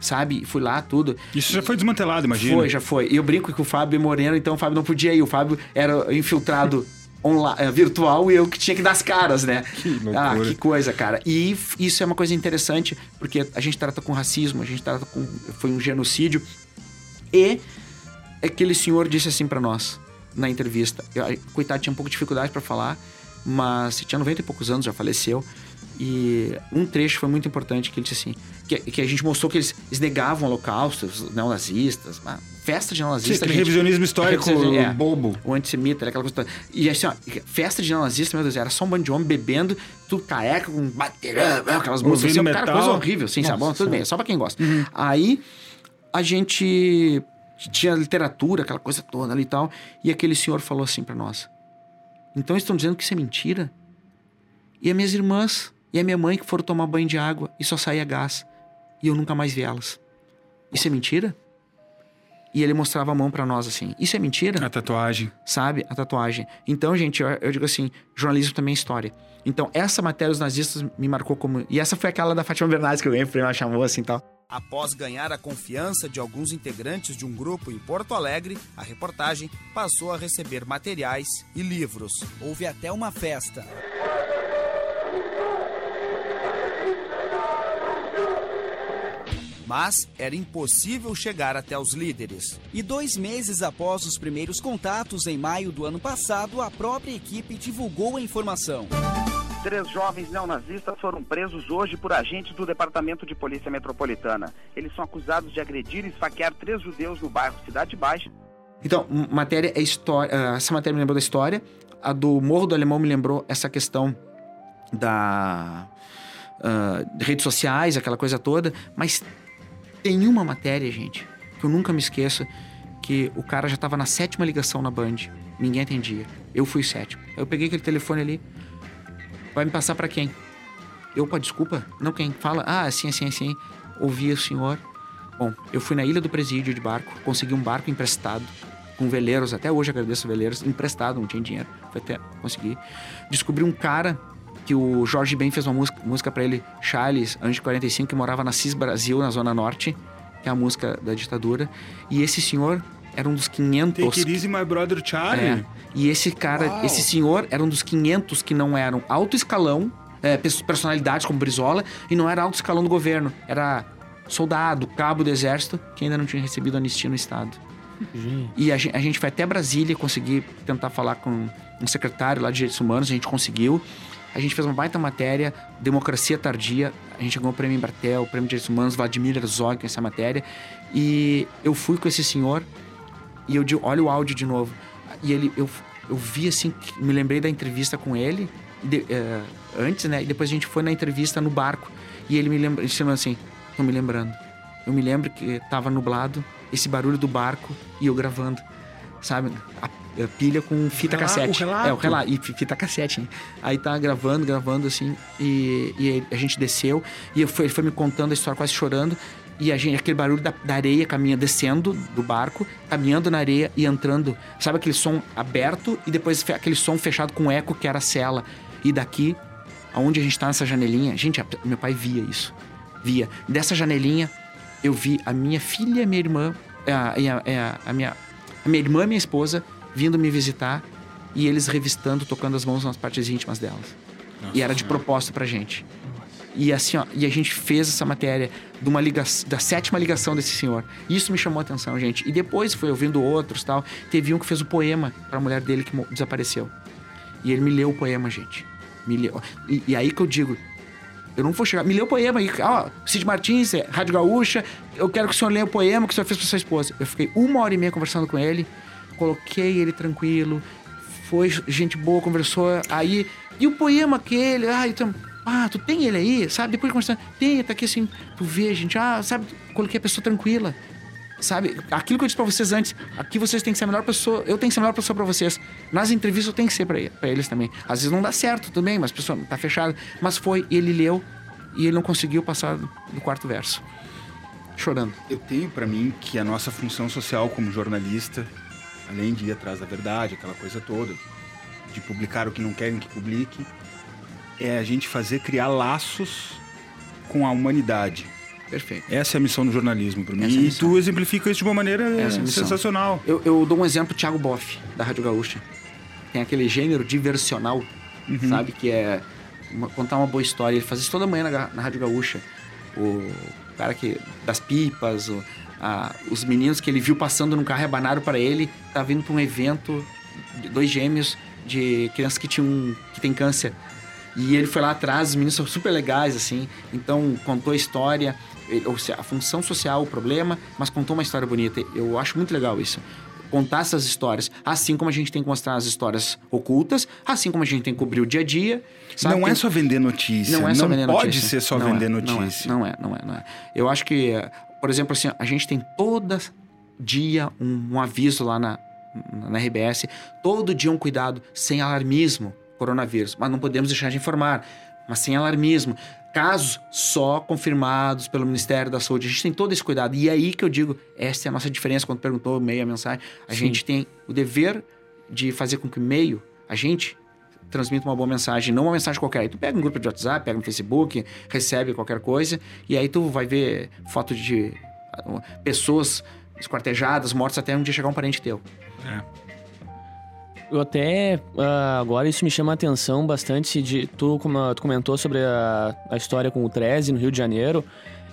sabe? Fui lá, tudo. Isso já foi desmantelado, imagina. Foi, já foi. E eu brinco que o Fábio moreno, então o Fábio não podia ir. O Fábio era infiltrado online, eh, virtual e eu que tinha que dar as caras, né? Que loucura. Ah, que coisa, cara. E isso é uma coisa interessante, porque a gente trata com racismo, a gente trata com. Foi um genocídio. E aquele senhor disse assim pra nós, na entrevista. Eu, coitado, tinha um pouco de dificuldade pra falar, mas tinha 90 e poucos anos, já faleceu. E um trecho foi muito importante que ele disse assim: que, que a gente mostrou que eles, eles negavam o holocausto, os neonazistas, uma festa de Sim, neonazista. gente- revisionismo histórico É. bobo. o antissemita, aquela coisa toda. E assim, ó, festa de neonazista, meu Deus, era só um bando de homem bebendo, tudo careca, com baterão, aquelas músicas. Assim, cara, metal. coisa horrível, sim, sabe? Bom, Nossa tudo bem, só pra quem gosta. Aí a gente tinha literatura, aquela coisa toda ali e tal, e aquele senhor falou assim pra nós: Então estão dizendo que isso é mentira? E as minhas irmãs e a minha mãe que foram tomar banho de água e só saía gás, e eu nunca mais vi elas. Isso é mentira? E ele mostrava a mão pra nós assim: Isso é mentira? A tatuagem. sabe? A tatuagem. Então, gente, eu, eu digo assim, jornalismo também é história. Então, essa matéria dos nazistas me marcou como... E essa foi aquela da Fátima Bernardes que eu ganhei, o prêmio, ela chamou assim e tal. Após ganhar a confiança de alguns integrantes de um grupo em Porto Alegre, a reportagem passou a receber materiais e livros. Houve até uma festa. Mas era impossível chegar até os líderes. E dois meses após os primeiros contatos, em maio do ano passado, a própria equipe divulgou a informação. Três jovens neonazistas foram presos hoje por agentes do Departamento de Polícia Metropolitana. Eles são acusados de agredir e esfaquear três judeus no bairro Cidade Baixa. Então, matéria é história... ah, Essa matéria me lembrou da história. A do Morro do Alemão me lembrou essa questão da... de redes sociais, aquela coisa toda. Mas tem uma matéria, gente, que eu nunca me esqueço, que o cara já tava na sétima ligação na Band. Ninguém atendia. Eu fui sétimo. Eu peguei aquele telefone ali. Vai me passar pra quem? Eu, pá, desculpa. Não, quem? Fala. Ah, assim, assim, assim. Ouvi o senhor. Bom, eu fui na Ilha do Presídio de barco. Consegui um barco emprestado. Com veleiros. Até hoje agradeço veleiros. Emprestado, não tinha dinheiro. Foi até conseguir. Descobri um cara que o Jorge Ben fez uma música, música para ele, Charles, anjo de 45, que morava na CIS Brasil, na Zona Norte, que é a música da ditadura. E esse senhor era um dos 500... Take it easy, my brother Charlie. É. E esse cara, esse senhor era um dos 500 que não eram alto escalão, é, pers- personalidades como Brizola, e não era alto escalão do governo. Era soldado, cabo do exército, que ainda não tinha recebido anistia no Estado. E a gen- a gente foi até Brasília conseguir tentar falar com um secretário lá de Direitos Humanos, a gente conseguiu. A gente fez uma baita matéria, Democracia Tardia, a gente ganhou o prêmio Embratel, o prêmio de Direitos Humanos, Vladimir Herzog essa matéria. E eu fui com esse senhor e eu digo, olha o áudio de novo. E ele, eu, eu vi assim, me lembrei da entrevista com ele, de- eh, antes, né? E depois a gente foi na entrevista no barco. E ele me lembra, assim, tô me lembrando. Eu me lembro que tava nublado, esse barulho do barco e eu gravando, sabe? A pilha com fita Rela- cassete. o relato. É, o relato. E fi- fita cassete, né? Aí tá gravando, gravando assim, e, e a gente desceu, e eu ele foi me contando a história, quase chorando. E a gente, aquele barulho da, da areia caminha, descendo do barco, caminhando na areia e entrando. Sabe aquele som aberto e depois aquele som fechado com eco que era a cela. E daqui, aonde a gente tá nessa janelinha, gente, a- meu pai via isso. Via. Dessa janelinha, eu vi a minha filha e a minha irmã, é, a, a, é, a minha, a minha irmã e minha esposa vindo me visitar e eles revistando, tocando as mãos nas partes íntimas delas. e era de propósito pra gente. E assim, ó, e a gente fez essa matéria de uma ligação, da sétima ligação desse senhor. Isso me chamou a atenção, gente. E depois foi ouvindo outros tal. Teve um que fez o poema pra mulher dele que desapareceu. E ele me leu o poema, gente. Me leu. E, e aí que eu digo, eu não vou chegar. Me leu o poema aí. Ó, Cid Martins, é, Rádio Gaúcha. Eu quero que o senhor leia o poema que o senhor fez pra sua esposa. Eu fiquei uma hora e meia conversando com ele. Coloquei ele tranquilo. Foi gente boa, conversou. Aí. E o poema aquele? Ah, então. Ah, tu tem ele aí? Sabe? Depois de conversar. Tem, tá aqui assim. Tu vê, gente. Ah, sabe? Coloquei a pessoa tranquila. Sabe? Aquilo que eu disse pra vocês antes. Aqui vocês têm que ser a melhor pessoa. Eu tenho que ser a melhor pessoa pra vocês. Nas entrevistas eu tenho que ser pra, pra eles também. Às vezes não dá certo, bem, mas a pessoa tá fechada. Mas foi, ele leu e ele não conseguiu passar do quarto verso. Chorando. Eu tenho pra mim que a nossa função social como jornalista, além de ir atrás da verdade, aquela coisa toda, de publicar o que não querem que publique, é a gente fazer criar laços com a humanidade. Perfeito. Essa é a missão do jornalismo pra mim. Essa é E tu exemplifica isso de uma maneira é sensacional. Eu, eu dou um exemplo, Thiago Boff, da Rádio Gaúcha. tem aquele gênero diversional, Uhum. sabe? Que é uma- contar uma boa história. Ele faz isso toda manhã na, na Rádio Gaúcha. O cara que das pipas, o- a- os meninos que ele viu passando no carro abanaram para ele, tá vindo para um evento, de dois gêmeos de crianças que tinham que tem câncer. E ele foi lá atrás, os meninos são super legais, assim. Então, contou a história, ou seja, a função social, o problema, mas contou uma história bonita. Eu acho muito legal isso. Contar essas histórias, assim como a gente tem que mostrar as histórias ocultas, assim como a gente tem que cobrir o dia a dia. sabe? Não é só vender notícia. não é só vender pode notícia. ser só Não vender é, não é, notícia. Não é, não é, não é, Eu acho que, por exemplo, assim, a gente tem todo dia um, um aviso lá na, na RBS, todo dia um cuidado, sem alarmismo, coronavírus. Mas não podemos deixar de informar, mas sem alarmismo. Casos só confirmados pelo Ministério da Saúde. A gente tem todo esse cuidado. E é aí que eu digo, essa é a nossa diferença quando perguntou o meio, a mensagem. A Sim. gente tem o dever de fazer com que o meio, a gente, transmita uma boa mensagem, não uma mensagem qualquer. Aí tu pega um grupo de WhatsApp, pega no Facebook, recebe qualquer coisa, e aí tu vai ver foto de ah, pessoas esquartejadas, mortas até um dia chegar um parente teu. Eu até. ah, agora isso me chama a atenção bastante. De, tu, como- tu comentou sobre a, a história com o 13 no Rio de Janeiro.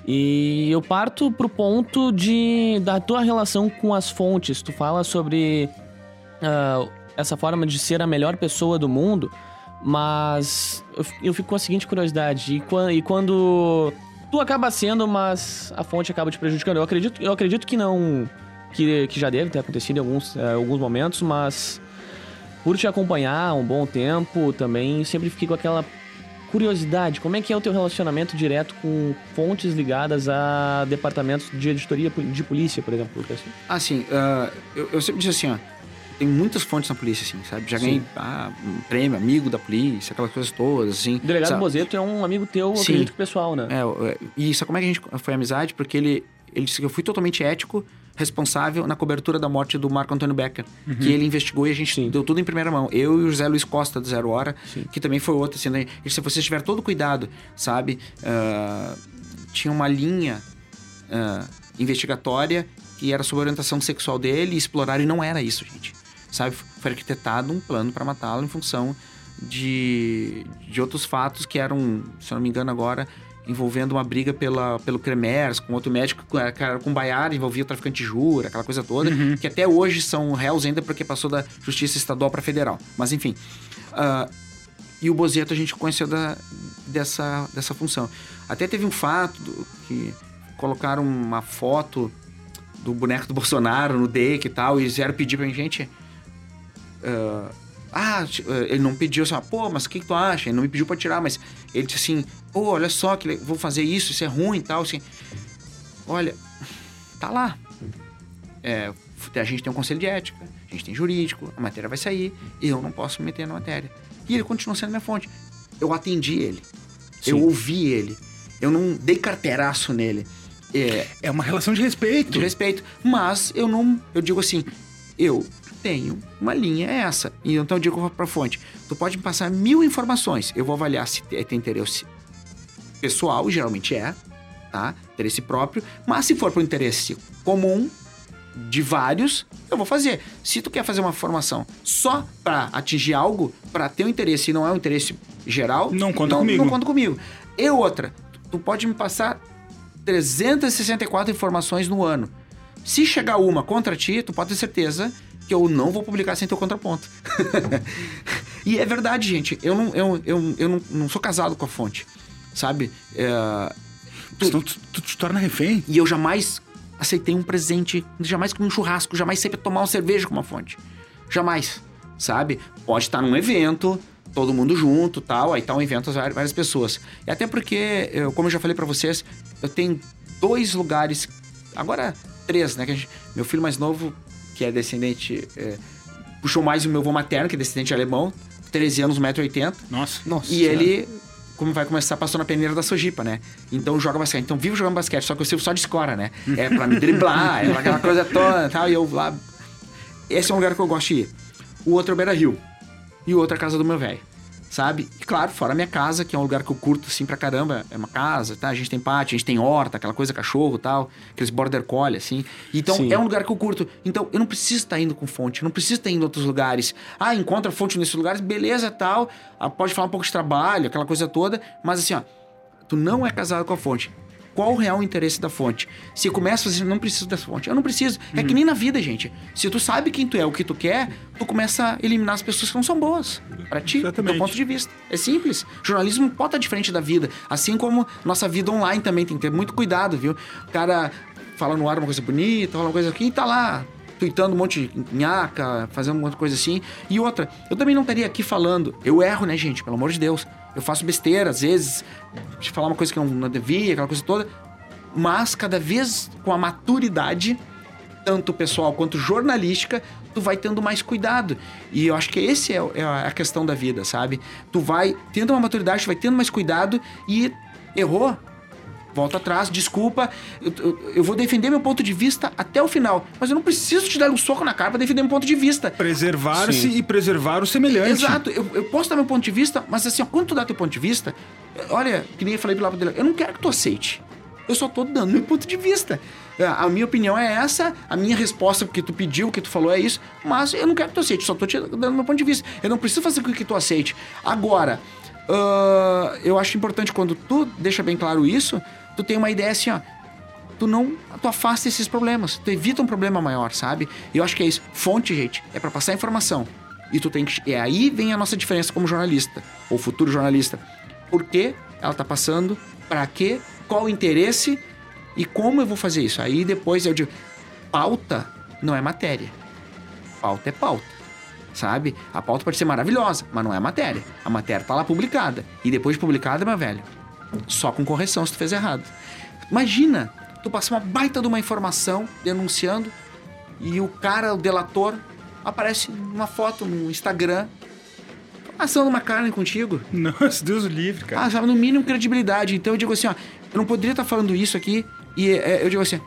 E eu parto pro ponto de da tua relação com as fontes. Tu fala sobre ah, essa forma de ser a melhor pessoa do mundo, mas eu, fi- eu fico com a seguinte curiosidade: e, quan- quando tu acaba sendo, mas a fonte acaba te prejudicando? Eu acredito, eu acredito que não. Que, que já deve ter acontecido em alguns, eh, alguns momentos, mas por te acompanhar um bom tempo, também sempre fiquei com aquela curiosidade. Como é que é o teu relacionamento direto com fontes ligadas a departamentos de editoria de polícia, por exemplo? Assim, ah, eu, eu sempre disse assim, ó, tem muitas fontes na polícia, assim, sabe? Já ganhei ah, um prêmio, amigo da polícia, aquelas coisas todas, assim. O delegado sabe? Bozeto é um amigo teu, Sim. acredito que pessoal, né? É, é, e sabe como é que a gente foi amizade? Porque ele, ele disse que eu fui totalmente ético, responsável na cobertura da morte do Marco Antônio Becker. Que ele investigou e a gente Sim. deu tudo em primeira mão. Eu e o José Luiz Costa, do Zero Hora, Sim. que também foi outro, assim, né? Se você tiver todo cuidado, sabe? Ah, tinha uma linha ah, investigatória que era sobre a orientação sexual dele e explorar, e não era isso, gente. Sabe? Foi arquitetado um plano para matá-lo em função de, de outros fatos que eram, se eu não me engano agora, envolvendo uma briga pela, pelo Cremers, com outro médico, com, cara, com Baiar, envolvia o traficante de jura, aquela coisa toda, que até hoje são réus ainda porque passou da justiça estadual para federal. Mas enfim. ah, e o Bozeto a gente conheceu da, dessa, dessa função. Até teve um fato do- que colocaram uma foto do boneco do Bolsonaro no deck e tal, e vieram pedir pra gente. ah, ah, ti- ah, ele não pediu assim, ah, pô, mas o que, que tu acha? Ele não me pediu pra tirar, mas ele disse assim, pô, olha só, que vou fazer isso, isso é ruim e tal, assim. Olha, tá lá. É, a gente tem um conselho de ética, a gente tem jurídico, a matéria vai sair, eu não posso me meter na matéria. E ele continua sendo minha fonte. Eu atendi ele, eu Sim. ouvi ele, eu não dei carteiraço nele. É, É uma relação de respeito. de respeito. Mas eu não. Eu digo assim, eu tenho uma linha é essa. E então eu digo pra fonte: tu pode me passar mil informações. Eu vou avaliar se te- tem interesse pessoal, geralmente é, tá? Interesse próprio. Mas se for pro interesse comum, de vários, eu vou fazer. Se tu quer fazer uma formação só pra atingir algo, pra ter um interesse e não é um interesse geral, Não conta comigo. Não conta comigo. E outra, tu pode me passar 364 informações no ano. Se chegar uma contra ti, tu pode ter certeza que eu não vou publicar sem teu contraponto. e é verdade, gente. Eu não, eu, eu, eu não, não sou casado com a fonte, sabe? É, Senão tu, tu te torna refém. e eu jamais aceitei um presente, jamais comi um churrasco, jamais sei tomar uma cerveja com uma fonte. Jamais, sabe? Pode estar num evento, todo mundo junto, tal, aí tá um evento várias várias pessoas. E até porque, eu, como eu já falei pra vocês, eu tenho dois lugares, agora três, né? Gente- meu filho mais novo, que é descendente, é, puxou mais o meu avô materno, que é descendente alemão, 13 anos, 1,80m. Nossa. Nossa. E ele, como vai começar, passou na peneira da Sojipa, né? Então joga basquete. Então vivo jogando basquete, só que eu sirvo só de escora, né? É pra me driblar, é aquela coisa toda e tal. E eu lá. Esse é um lugar que eu gosto de ir. O outro é o Beira Rio. E o outro é a casa do meu velho. Sabe? E claro, fora a minha casa, que é um lugar que eu curto assim pra caramba. É uma casa, tá? A gente tem pátio, a gente tem horta, aquela coisa cachorro tal, aqueles border collie, assim. Então Sim. é um lugar que eu curto. Então eu não preciso estar indo com fonte, não preciso estar indo em outros lugares. Ah, encontra fonte nesses lugares, beleza, tal. Ah, pode falar um pouco de trabalho, aquela coisa toda. Mas assim, ó, tu não é casado com a fonte. Qual o real interesse da fonte? Se começa a dizer, não preciso dessa fonte. Eu não preciso. É que nem na vida, gente. Se tu sabe quem tu é, o que tu quer, tu começa a eliminar as pessoas que não são boas. Pra ti, do Exatamente. teu ponto de vista. É simples. Jornalismo pode estar diferente da vida. Assim como nossa vida online também. Tem que ter muito cuidado, viu? O cara fala no ar uma coisa bonita, fala uma coisa aqui e tá lá tweetando um monte de nhaca, fazendo um monte de coisa assim. E outra, eu também não estaria aqui falando. Eu erro, né, gente? Pelo amor de Deus. Eu faço besteira, às vezes, de falar uma coisa que eu não devia, aquela coisa toda. Mas cada vez com a maturidade, tanto pessoal quanto jornalística, tu vai tendo mais cuidado. E eu acho que esse é, é a questão da vida, sabe? Tu vai tendo uma maturidade, tu vai tendo mais cuidado e errou. Volta atrás, desculpa. Eu, eu- eu vou defender meu ponto de vista até o final. Mas eu não preciso te dar um soco na cara pra defender meu ponto de vista. Preservar-se e preservar o semelhante. Exato, eu, eu posso dar meu ponto de vista, mas assim, ó, quando tu dá teu ponto de vista, olha, que nem eu falei pro lado dele, eu não quero que tu aceite. Eu só tô dando meu ponto de vista. A a minha opinião é essa, a minha resposta, porque tu pediu, o que tu falou é isso, mas eu não quero que tu aceite, só tô te dando meu ponto de vista. Eu não preciso fazer com que tu aceite. Agora, ah, eu acho importante quando tu deixa bem claro isso, tu tem uma ideia assim, ó, tu não tu afasta esses problemas, tu evita um problema maior, sabe? Eu acho que é isso. Fonte, gente, é pra passar informação. E tu tem que e aí vem a nossa diferença como jornalista ou futuro jornalista. Por que ela tá passando? Pra quê? Qual o interesse? E como eu vou fazer isso? Aí depois eu digo, pauta não é matéria. Pauta é pauta. Sabe? A pauta pode ser maravilhosa, mas não é matéria. A matéria tá lá publicada. E depois de publicada, meu velho, só com correção se tu fez errado. Imagina, tu passar uma baita de uma informação denunciando e o cara, o delator, aparece uma foto no Instagram assando uma carne contigo. Nossa, Deus o livre, cara. Ah, sabe, no mínimo credibilidade. Então eu digo assim, ó, eu não poderia estar falando isso aqui e é, eu digo assim,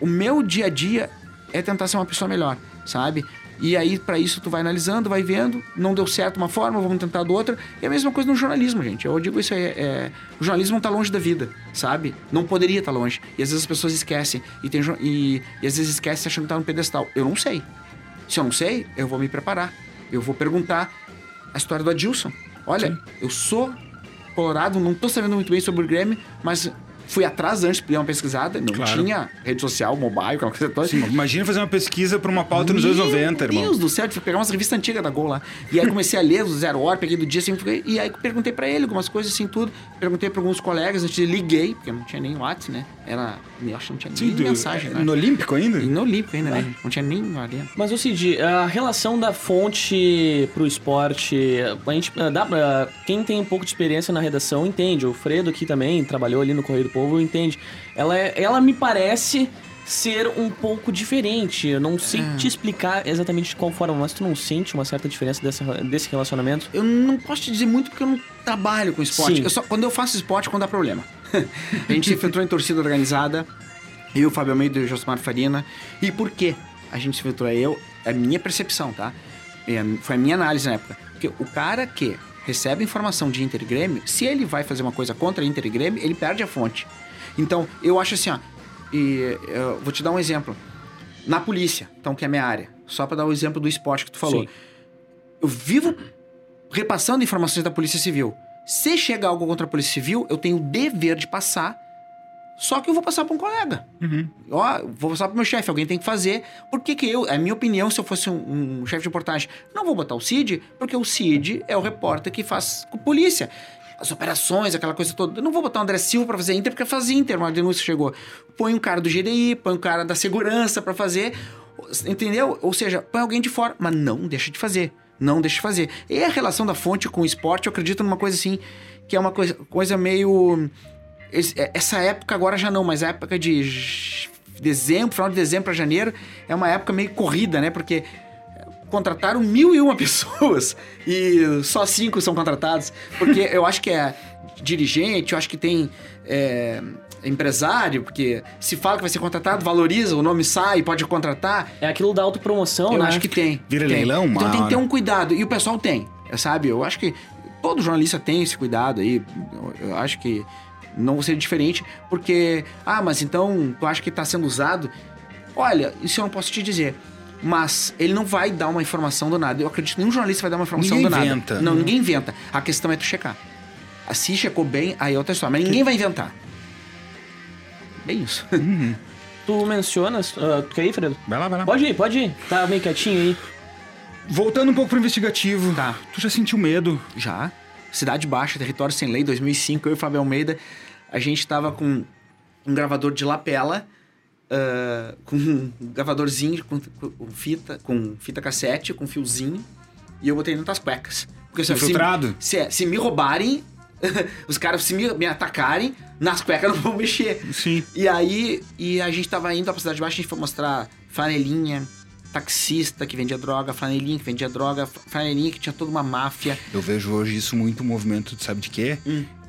o meu dia a dia é tentar ser uma pessoa melhor, sabe? E aí, pra isso, tu vai analisando, vai vendo, não deu certo uma forma, vamos tentar do outra. E a mesma coisa no jornalismo, gente. Eu digo isso aí, é, o jornalismo não tá longe da vida, sabe? Não poderia estar longe. E às vezes as pessoas esquecem. E, tem, e, e às vezes esquecem achando que tá no pedestal. Eu não sei. Se eu não sei, eu vou me preparar. Eu vou perguntar a história do Adilson. Olha, eu sou colorado, não tô sabendo muito bem sobre o Grêmio, mas fui atrás antes de dar uma pesquisada. Não Claro. tinha rede social, mobile, aquela coisa toda. Sim, imagina fazer uma pesquisa pra uma pauta nos anos 90, Meu irmão. Deus do céu, tive que pegar umas revistas antigas da Gol lá. E aí comecei a ler o Zero Hora, peguei do dia assim, e aí perguntei pra ele algumas coisas assim, tudo. Perguntei pra alguns colegas, antes liguei, porque não tinha nem WhatsApp, né? Era, eu acho que não tinha nem Sim, do- mensagem, né? No Olímpico ainda? E no Olímpico ainda, né? Não tinha nem arena. Mas o Cid, a relação da fonte pro esporte, a gente eh, dá pra, quem tem um pouco de experiência na redação entende. O Fredo aqui também trabalhou ali no Correio do Povo, entende. Ela, é- ela me parece ser um pouco diferente. Eu não sei É. te explicar exatamente de qual forma, mas tu não sente uma certa diferença dessa, desse relacionamento? Eu não posso te dizer muito porque eu não trabalho com esporte. Sim. Eu só, quando eu faço esporte, é quando dá problema. a gente se infiltrou em torcida organizada. Eu, Fábio Almeida e o Josmar Farina. E por quê a gente se infiltrou? Eu, é a minha percepção, tá? É, foi a minha análise na época. Porque o cara que recebe informação de Inter e Grêmio, se ele vai fazer uma coisa contra Inter e Grêmio, ele perde a fonte. Então, eu acho assim, ó. E eu vou te dar um exemplo. Na polícia, então, que é a minha área. Só pra dar o exemplo do esporte que tu falou. Sim. Eu vivo repassando informações da Polícia Civil. Se chegar algo contra a Polícia Civil, eu tenho o dever de passar. Só que eu vou passar para um colega. Ó, vou passar pro meu chefe, alguém tem que fazer. Por que, que eu, é a minha opinião, se eu fosse um, um chefe de reportagem, não vou botar o Cid, porque o Cid é o repórter que faz com polícia. As operações, aquela coisa toda. Eu não vou botar o André Silva pra fazer Inter, porque faz Inter, uma denúncia chegou. Põe um cara do GDI, põe um cara da segurança pra fazer. Entendeu? Ou seja, põe alguém de fora, mas não deixa de fazer. Não deixa de fazer. E a relação da fonte com o esporte, eu acredito numa coisa assim, que é uma coisa, coisa meio. Esse- é- Essa época agora já não, mas a época de dezembro, final de dezembro para janeiro, é uma época meio corrida, né? Porque contrataram mil e uma pessoas e só cinco são contratados. Porque eu acho que é dirigente, eu acho que tem é, empresário, porque se fala que vai ser contratado, valoriza, o nome sai, pode contratar. É aquilo da autopromoção, Eu né? acho que tem. Vira tem. leilão, Então tem que ter um cuidado. E o pessoal tem, sabe? Eu acho que todo jornalista tem esse cuidado aí. Eu, eu acho que não seria diferente, porque, ah, mas então tu acha que está sendo usado? Olha, isso eu não posso te dizer. Mas ele não vai dar uma informação do nada. Eu acredito que nenhum jornalista vai dar uma informação Ninguém do nada. inventa. Não, ninguém inventa. A questão é tu checar. Se checou bem, aí é outra história. Mas ninguém vai inventar. Bem isso. Tu mencionas. ah, tu quer ir, Fredo? Vai lá, vai lá. Pode ir, pode ir. Tá meio quietinho aí. Voltando um pouco pro investigativo. Tá. Tu já sentiu medo? Já. Cidade Baixa, Território Sem Lei, 2005. Eu e o Fábio Almeida, a gente tava com um gravador de lapela, ah, com um gravadorzinho com, com fita, com fita cassete, com fiozinho, e eu botei dentro das cuecas. Porque assim, Infiltrado? Se, se, se me roubarem, os caras se me, me atacarem, nas cuecas não vão mexer. Sim. E aí, e a gente tava indo pra Cidade Baixa, a gente foi mostrar flanelinha, taxista que vendia droga, flanelinha que vendia droga, flanelinha que tinha toda uma máfia. Eu vejo hoje isso muito movimento, sabe de quê?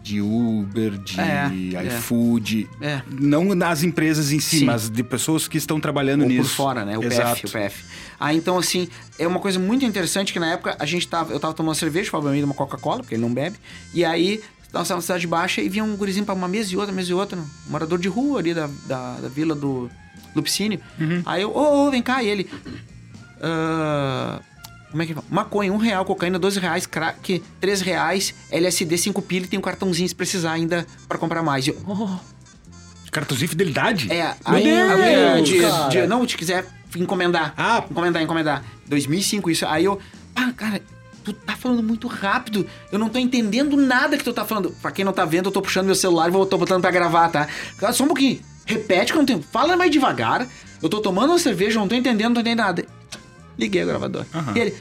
De Uber, de Hum. É, iFood. É. Não nas empresas em si, Sim. mas de pessoas que estão trabalhando Ou nisso. por fora, né? O Exato. PF, o PF. Ah, então assim, é uma coisa muito interessante que na época a gente tava, eu tava tomando cerveja, Almeida uma Coca-Cola, porque ele não bebe. E aí, nós estávamos na cidade baixa e vinha um gurizinho pra uma mesa e outra, mesa e outra, um morador de rua ali da, da, da vila do Lupicínio. Uhum. Aí eu, ô, ô, vem cá, e ele. ah, como é que ele fala? Maconha, um real, cocaína, 12 reais, crack, 3 reais, LSD, 5 pila e tem um cartãozinho se precisar ainda pra comprar mais. Eu, Oh, Cartãozinho de fidelidade? é, aí, Deus, aí, de, cara. de- não, te quiser encomendar. Ah. Encomendar, encomendar. 2005 isso. Aí eu, pá, cara, tu tá falando muito rápido. Eu não tô entendendo nada que tu tá falando. Pra quem não tá vendo, eu tô puxando meu celular e vou- tô botando pra gravar, tá? Cara, Só um pouquinho. Repete que eu não tenho. Fala mais devagar. Eu tô tomando uma cerveja, eu não tô entendendo, não tô entendendo nada. Liguei o gravador. Aham. E ele,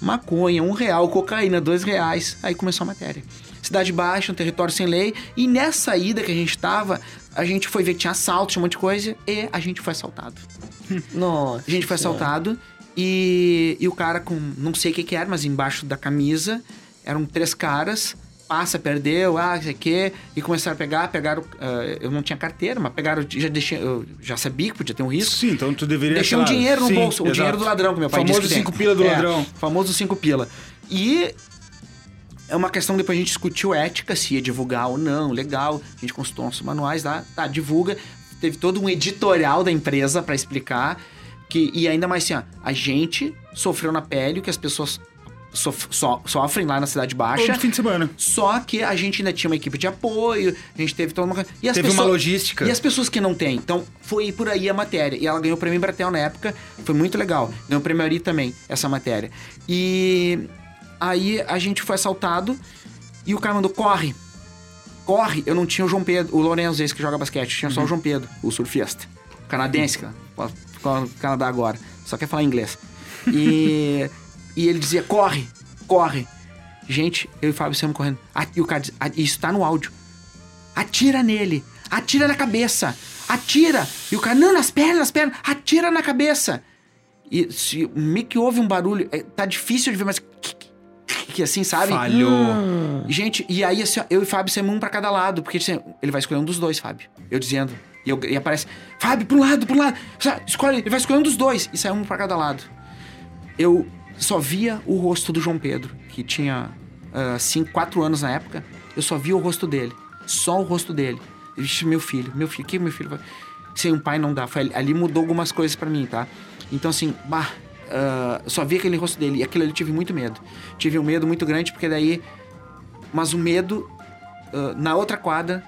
maconha, um real, cocaína, dois reais. Aí começou a matéria. Cidade Baixa, um território sem lei. E nessa ida que a gente tava, a gente foi ver que tinha assalto, tinha um monte de coisa. E a gente foi assaltado. nossa. A gente foi assaltado e, e o cara com, não sei o que que era, mas embaixo da camisa, eram três caras, passa, perdeu, ah, sei o que, e começaram a pegar, pegaram, ah, eu não tinha carteira, mas pegaram, já deixei, eu já sabia que podia ter um risco. Sim, então tu deveria... Deixei um dinheiro no sim, bolso, o exato. dinheiro do ladrão, que meu pai Famoso disse que tem. cinco pila do É, ladrão. famoso cinco pila. E é uma questão, depois a gente discutiu ética, se ia divulgar ou não, legal. A gente consultou nossos manuais lá, tá, divulga. Teve todo um editorial da empresa pra explicar. que E ainda mais assim, ó, a gente sofreu na pele o que as pessoas sof- so- sofrem lá na Cidade Baixa. Todo fim de semana. Só que a gente ainda tinha uma equipe de apoio, a gente teve toda uma. E as Teve uma logística. E as pessoas que não têm. Então, foi por aí a matéria. E ela ganhou o prêmio Embratel na época, foi muito legal. Ganhou o prêmio Ari também, essa matéria. E aí a gente foi assaltado e o cara mandou: corre. Corre. Eu não tinha o João Pedro, o Lourenço, esse que joga basquete, tinha só o João Pedro, o surfista. O canadense, cara. Canadá agora. Só quer falar inglês. E, e ele dizia: corre, corre. Gente, eu e o Fábio saímos correndo. E o cara diz, isso tá no áudio. Atira nele. Atira na cabeça. Atira. E o cara, não, nas pernas, nas pernas. Atira na cabeça. E se meio que houve um barulho. é, tá difícil de ver, mas. Que assim, sabe? Falhou. Gente, e aí assim, eu e Fábio saímos um pra cada lado. Porque assim, ele vai escolher um dos dois, Fábio. Eu dizendo. E, eu, e aparece, Fábio, pro lado, pro lado. Escolhe, ele vai escolher um dos dois. E saiu um pra cada lado. Eu só via o rosto do João Pedro, que tinha 5, 4 anos na época. Eu só via o rosto dele. Só o rosto dele. Vixe, meu filho, meu filho, que meu filho vai. Sem um pai não dá. Foi ali, mudou algumas coisas pra mim, tá? Então, assim, bah, ah, só vi aquele rosto dele. E aquilo ali eu tive muito medo. Tive um medo muito grande, porque daí. Mas o medo, ah, na outra quadra,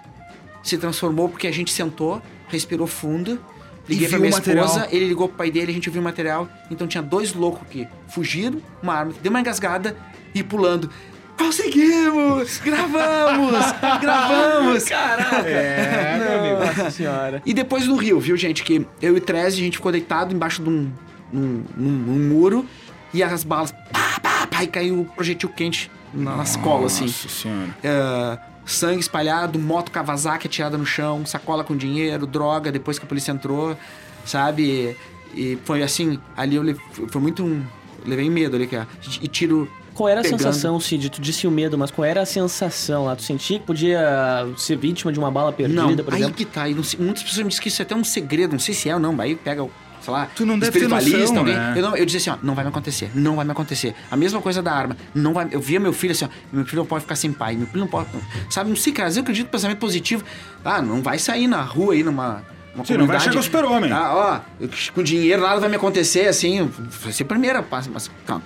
se transformou porque a gente sentou, respirou fundo. Liguei E pra viu minha esposa, ele ligou pro pai dele, a gente ouviu o material. Então tinha dois loucos que fugiram, uma arma, deu uma engasgada e pulando. Conseguimos! Gravamos! Gravamos! Caraca! É, meu amigo. Nossa senhora. E depois no Rio, viu, gente? Que eu e o Treze, a gente ficou deitado embaixo de um, num, num- num muro e as balas. Pá, pá, pá, e caiu o projetil quente na, nas colas, assim. Nossa senhora. É, sangue espalhado, moto Kawasaki atirada no chão, sacola com dinheiro, droga, depois que a polícia entrou, sabe? E foi assim, ali eu le- foi muito um. Levei medo ali, cara. E tiro. Qual era a Pegando. sensação, Cid? Tu disse o medo, mas qual era a sensação lá? Tu sentia que podia ser vítima de uma bala perdida, não, por aí exemplo? que tá. E não muitas pessoas me dizem que isso é até um segredo, não sei se é ou não, mas aí pega sei lá, Tu não deve espiritualista, noção, alguém. né? Eu, não- eu dizia assim, ó, não vai me acontecer, não vai me acontecer. A mesma coisa da arma, não vai. Eu via meu filho assim, ó, meu filho não pode ficar sem pai, meu filho não pode. Sabe, não sei, cara, eu acredito no pensamento positivo. Ah, não vai sair na rua aí numa. Uma Sim, não vai chegar o super-homem. Ah, ó, com dinheiro nada vai me acontecer, assim, vai ser a primeira, mas, mas calma,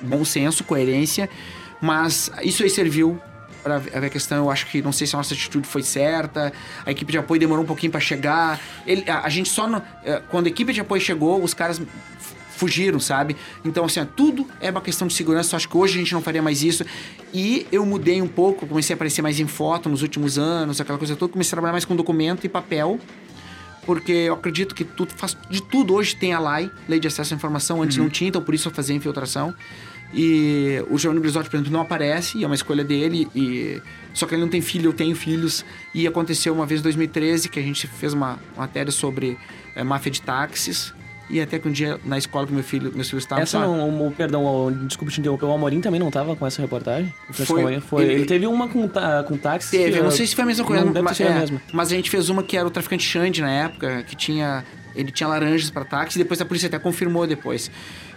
bom senso, coerência, mas isso aí serviu para ver a questão, eu acho que não sei se a nossa atitude foi certa, a equipe de apoio demorou um pouquinho para chegar, ele, a, a gente só, no- eh, quando a equipe de apoio chegou, os caras fugiram, sabe? Então, assim, ó, tudo é uma questão de segurança. Eu acho que hoje a gente não faria mais isso. E eu mudei um pouco, comecei a aparecer mais em foto nos últimos anos, aquela coisa toda. Comecei a trabalhar mais com documento e papel porque eu acredito que tudo faz de tudo hoje tem a LAI, Lei de Acesso à Informação, antes não tinha, então por isso eu fazia infiltração. E o Giovanni Brizotti, por exemplo, não aparece, e é uma escolha dele, e só que ele não tem filho, eu tenho filhos. E aconteceu uma vez em 2013 que a gente fez uma matéria sobre eh, máfia de táxis. E até que um dia na escola que meu filho, meus filhos estavam. Essa sabe? não, o, perdão, o- desculpa te interromper, o Amorim também não tava com essa reportagem? Foi. Amorim foi. Ele- Ele, teve uma com, tá- com táxi. Teve, eu não sei se foi a mesma coisa, mas, ser a é, mesma. mas a gente fez uma que era o traficante Xande na época, que tinha. Ele tinha laranjas para táxi, e depois a polícia até confirmou depois.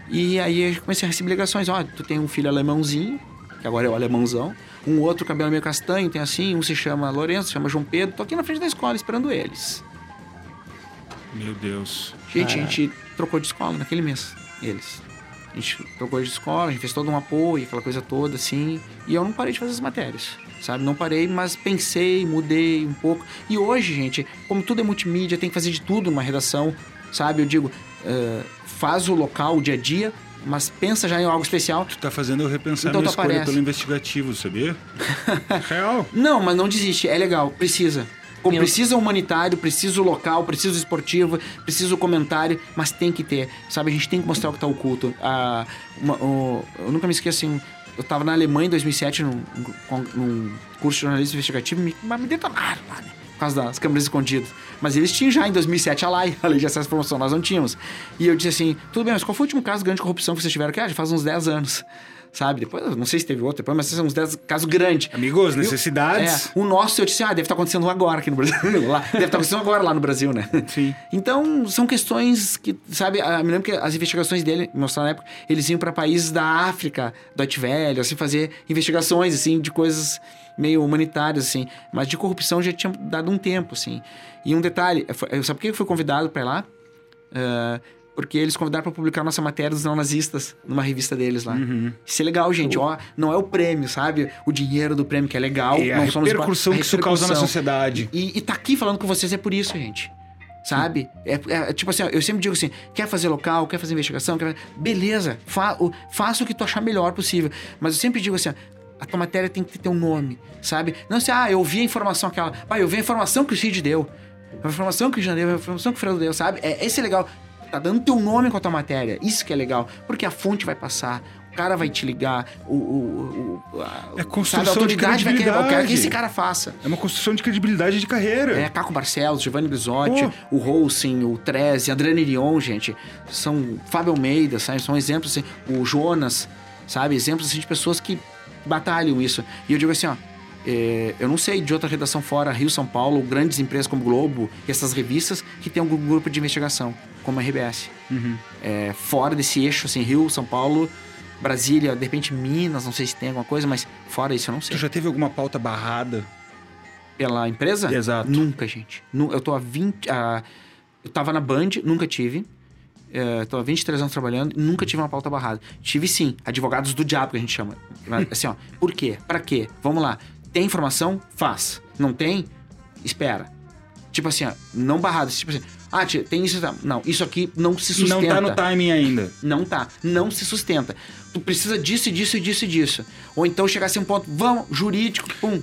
E aí eu comecei a receber ligações: ó, tu tem um filho alemãozinho, que agora é o alemãozão, um outro cabelo meio castanho, tem assim, um se chama Lourenço, se chama João Pedro, tô aqui na frente da escola esperando eles. Meu Deus. Gente, a gente trocou de escola naquele mês, eles. A gente trocou de escola, a gente fez todo um apoio, aquela coisa toda, assim. E eu não parei de fazer as matérias, sabe? Não parei, mas pensei, mudei um pouco. E hoje, gente, como tudo é multimídia, tem que fazer de tudo numa redação, sabe? Eu digo, eh, faz o local, o dia a dia, mas pensa já em algo especial. Tu tá fazendo eu repensar Então minha escolha aparece. pelo investigativo, sabia? Real. Não, mas não desiste, é legal, precisa. Como precisa humanitário, precisa o local, precisa o esportivo, precisa o comentário, mas tem que ter, sabe? A gente tem que mostrar o que tá oculto. Ah, uma- o- eu nunca me esqueço assim, eu tava na Alemanha em 2007 num, num- curso de jornalismo investigativo, me, mas me detonaram lá, né? Por causa das câmeras escondidas. Mas eles tinham já em 2007 a LAI, a Lei de Acesso à Promoção, nós não tínhamos. E eu disse assim, tudo bem, mas qual foi o último caso grande de corrupção que vocês tiveram aqui? Ah, já faz uns 10 anos. Sabe? Depois, eu não sei se teve outro depois, mas são uns 10 casos grandes. Amigos, necessidades. É, o nosso, eu disse, ah, deve estar acontecendo agora aqui no Brasil. Lá, deve estar acontecendo agora lá no Brasil, né? Sim. Então, são questões que, sabe, ah, me lembro que as investigações dele, mostraram na época, eles iam para países da África, Deutsche Welle, assim, fazer investigações, assim, de coisas meio humanitárias, assim. Mas de corrupção já tinha dado um tempo, assim. E um detalhe, sabe por que eu fui convidado para ir lá? Ah, porque eles convidaram para publicar nossa matéria dos neonazistas numa revista deles lá. Uhum. Isso é legal, gente. Ó, não é o prêmio, sabe? O dinheiro do prêmio que é legal. A não somos- repercussão a que isso causa na sociedade. E, e tá aqui falando com vocês é por isso, gente. Sabe? É, é, tipo assim, ó, eu sempre digo assim: quer fazer local, quer fazer investigação, quer... beleza, fa o, faça o que tu achar melhor possível. Mas eu sempre digo assim: ó, a tua matéria tem que ter um nome, sabe? Não assim, ah, eu vi a informação aquela. Ah, eu vi a informação que o Cid deu. A informação que o Jean deu, a informação que o Fredo deu, sabe? É, esse é legal. Tá dando teu nome com a tua matéria. Isso que é legal. Porque a fonte vai passar. O cara vai te ligar, o, o, o, a, É construção sabe, a autoridade de vai querer, que credibilidade. esse cara faça. É uma construção de credibilidade de carreira. É, Caco Barcelos, Giovanni Brizotti, Pô. o Rolsing, o Treze, Adriano Irion, gente. São Fábio Almeida, sabe? São exemplos, assim, o Jonas, sabe? Exemplos, assim, de pessoas que batalham isso. E eu digo assim, ó, é, eu não sei de outra redação fora, Rio, São Paulo, grandes empresas como Globo e essas revistas que tem algum grupo de investigação, como a RBS. É, fora desse eixo, assim, Rio, São Paulo, Brasília, de repente Minas, não sei se tem alguma coisa, mas fora isso eu não sei. Tu já teve alguma pauta barrada? Pela empresa? Exato. Nunca, gente. Eu tô há 20. ah, eu tava na Band, nunca tive. É, tô há 23 anos trabalhando e nunca tive uma pauta barrada. Tive sim, advogados do diabo que a gente chama. Assim, ó, por quê? Pra quê? Vamos lá. Tem informação? Faz. Não tem? Espera. Tipo assim, ó, não barrado. Tipo assim, ah, tia, tem isso. Não, isso aqui não se Não sustenta. tá no timing ainda. Não tá. Não se sustenta. Tu precisa disso, e disso, e disso, e disso. Ou então chegar assim um ponto, vamos, jurídico, pum.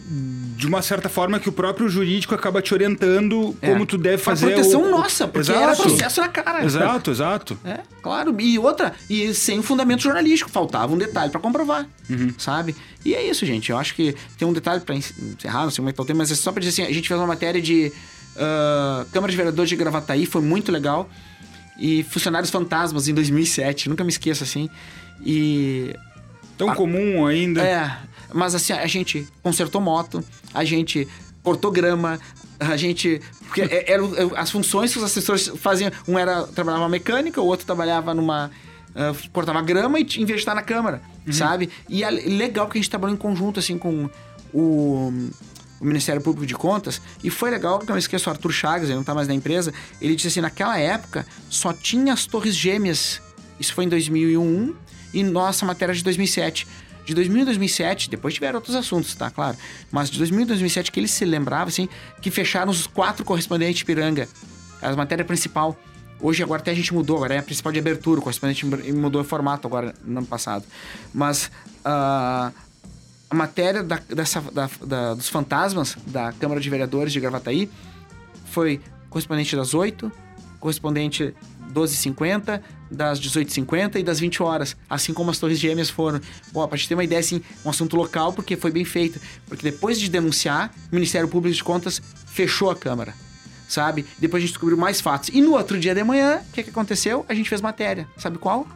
De uma certa forma que o próprio jurídico acaba te orientando É. como tu deve fazer. proteção o... nossa, porque Exato. era processo na cara. Exato, exato. É, claro. E outra, e sem fundamento jornalístico, faltava um detalhe pra comprovar, sabe? E é isso, gente. Eu acho que tem um detalhe pra encerrar, não sei como é que tá o mas é só pra dizer assim, a gente fez uma matéria de ah, Câmara de Vereadores de Gravataí, foi muito legal. E Funcionários Fantasmas em 2007, nunca me esqueço assim. E Tão comum ainda. é, mas assim, a gente consertou moto, a gente cortou grama, A gente. Porque é- eram as funções que os assessores faziam. Um era trabalhava mecânica, o outro trabalhava numa. ah, cortava grama e em vez de estar na câmara, sabe? E é legal que a gente trabalhou em conjunto, assim, com o, o Ministério Público de Contas. E foi legal, que eu não esqueço, o Arthur Chagas, ele não tá mais na empresa. Ele disse assim: naquela época só tinha as Torres Gêmeas. Isso foi em 2001 e nossa matéria é de 2007. De 2000 a 2007, depois tiveram outros assuntos, tá? Claro. Mas de 2000 a 2007, que ele se lembrava, assim, que fecharam os quatro correspondentes de Piranga. A matéria principal. Hoje, agora até a gente mudou, agora é a principal de abertura, o correspondente mudou o formato agora, no ano passado. Mas ah, a matéria da- dessa, da- da- dos fantasmas da Câmara de Vereadores de Gravataí foi correspondente das 8, correspondente 12h50, das 18h50 e das 20 horas. Assim como as Torres Gêmeas foram. Bom, pra gente ter uma ideia, assim, um assunto local, porque foi bem feito. Porque depois de denunciar, o Ministério Público de Contas fechou a Câmara. Sabe? Depois a gente descobriu mais fatos. E no outro dia de manhã, o que, que aconteceu? A gente fez matéria. Sabe qual?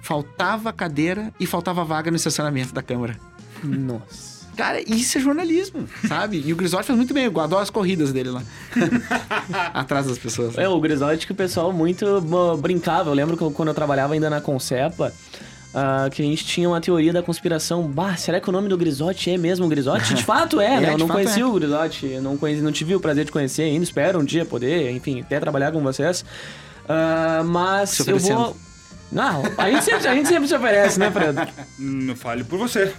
Faltava cadeira e faltava vaga no estacionamento da Câmara. Nossa. Cara, isso é jornalismo, sabe? E o Grisotti faz muito bem, eu adoro as corridas dele lá. Atrás das pessoas. É, o Grisotti que o pessoal muito brincava. Eu lembro que quando eu trabalhava ainda na Concepa, ah, que a gente tinha uma teoria da conspiração. Bah, será que o nome do Grisotti é mesmo Grisotti? De fato é, É, né? Eu não fato conhecia é. o Grisotti, não, conheci, não tive o prazer de conhecer ainda. Espero um dia poder, enfim, até trabalhar com vocês. Ah, mas eu vou... Não, a gente, sempre, a gente sempre se oferece, né, Fredo? Não fale por você.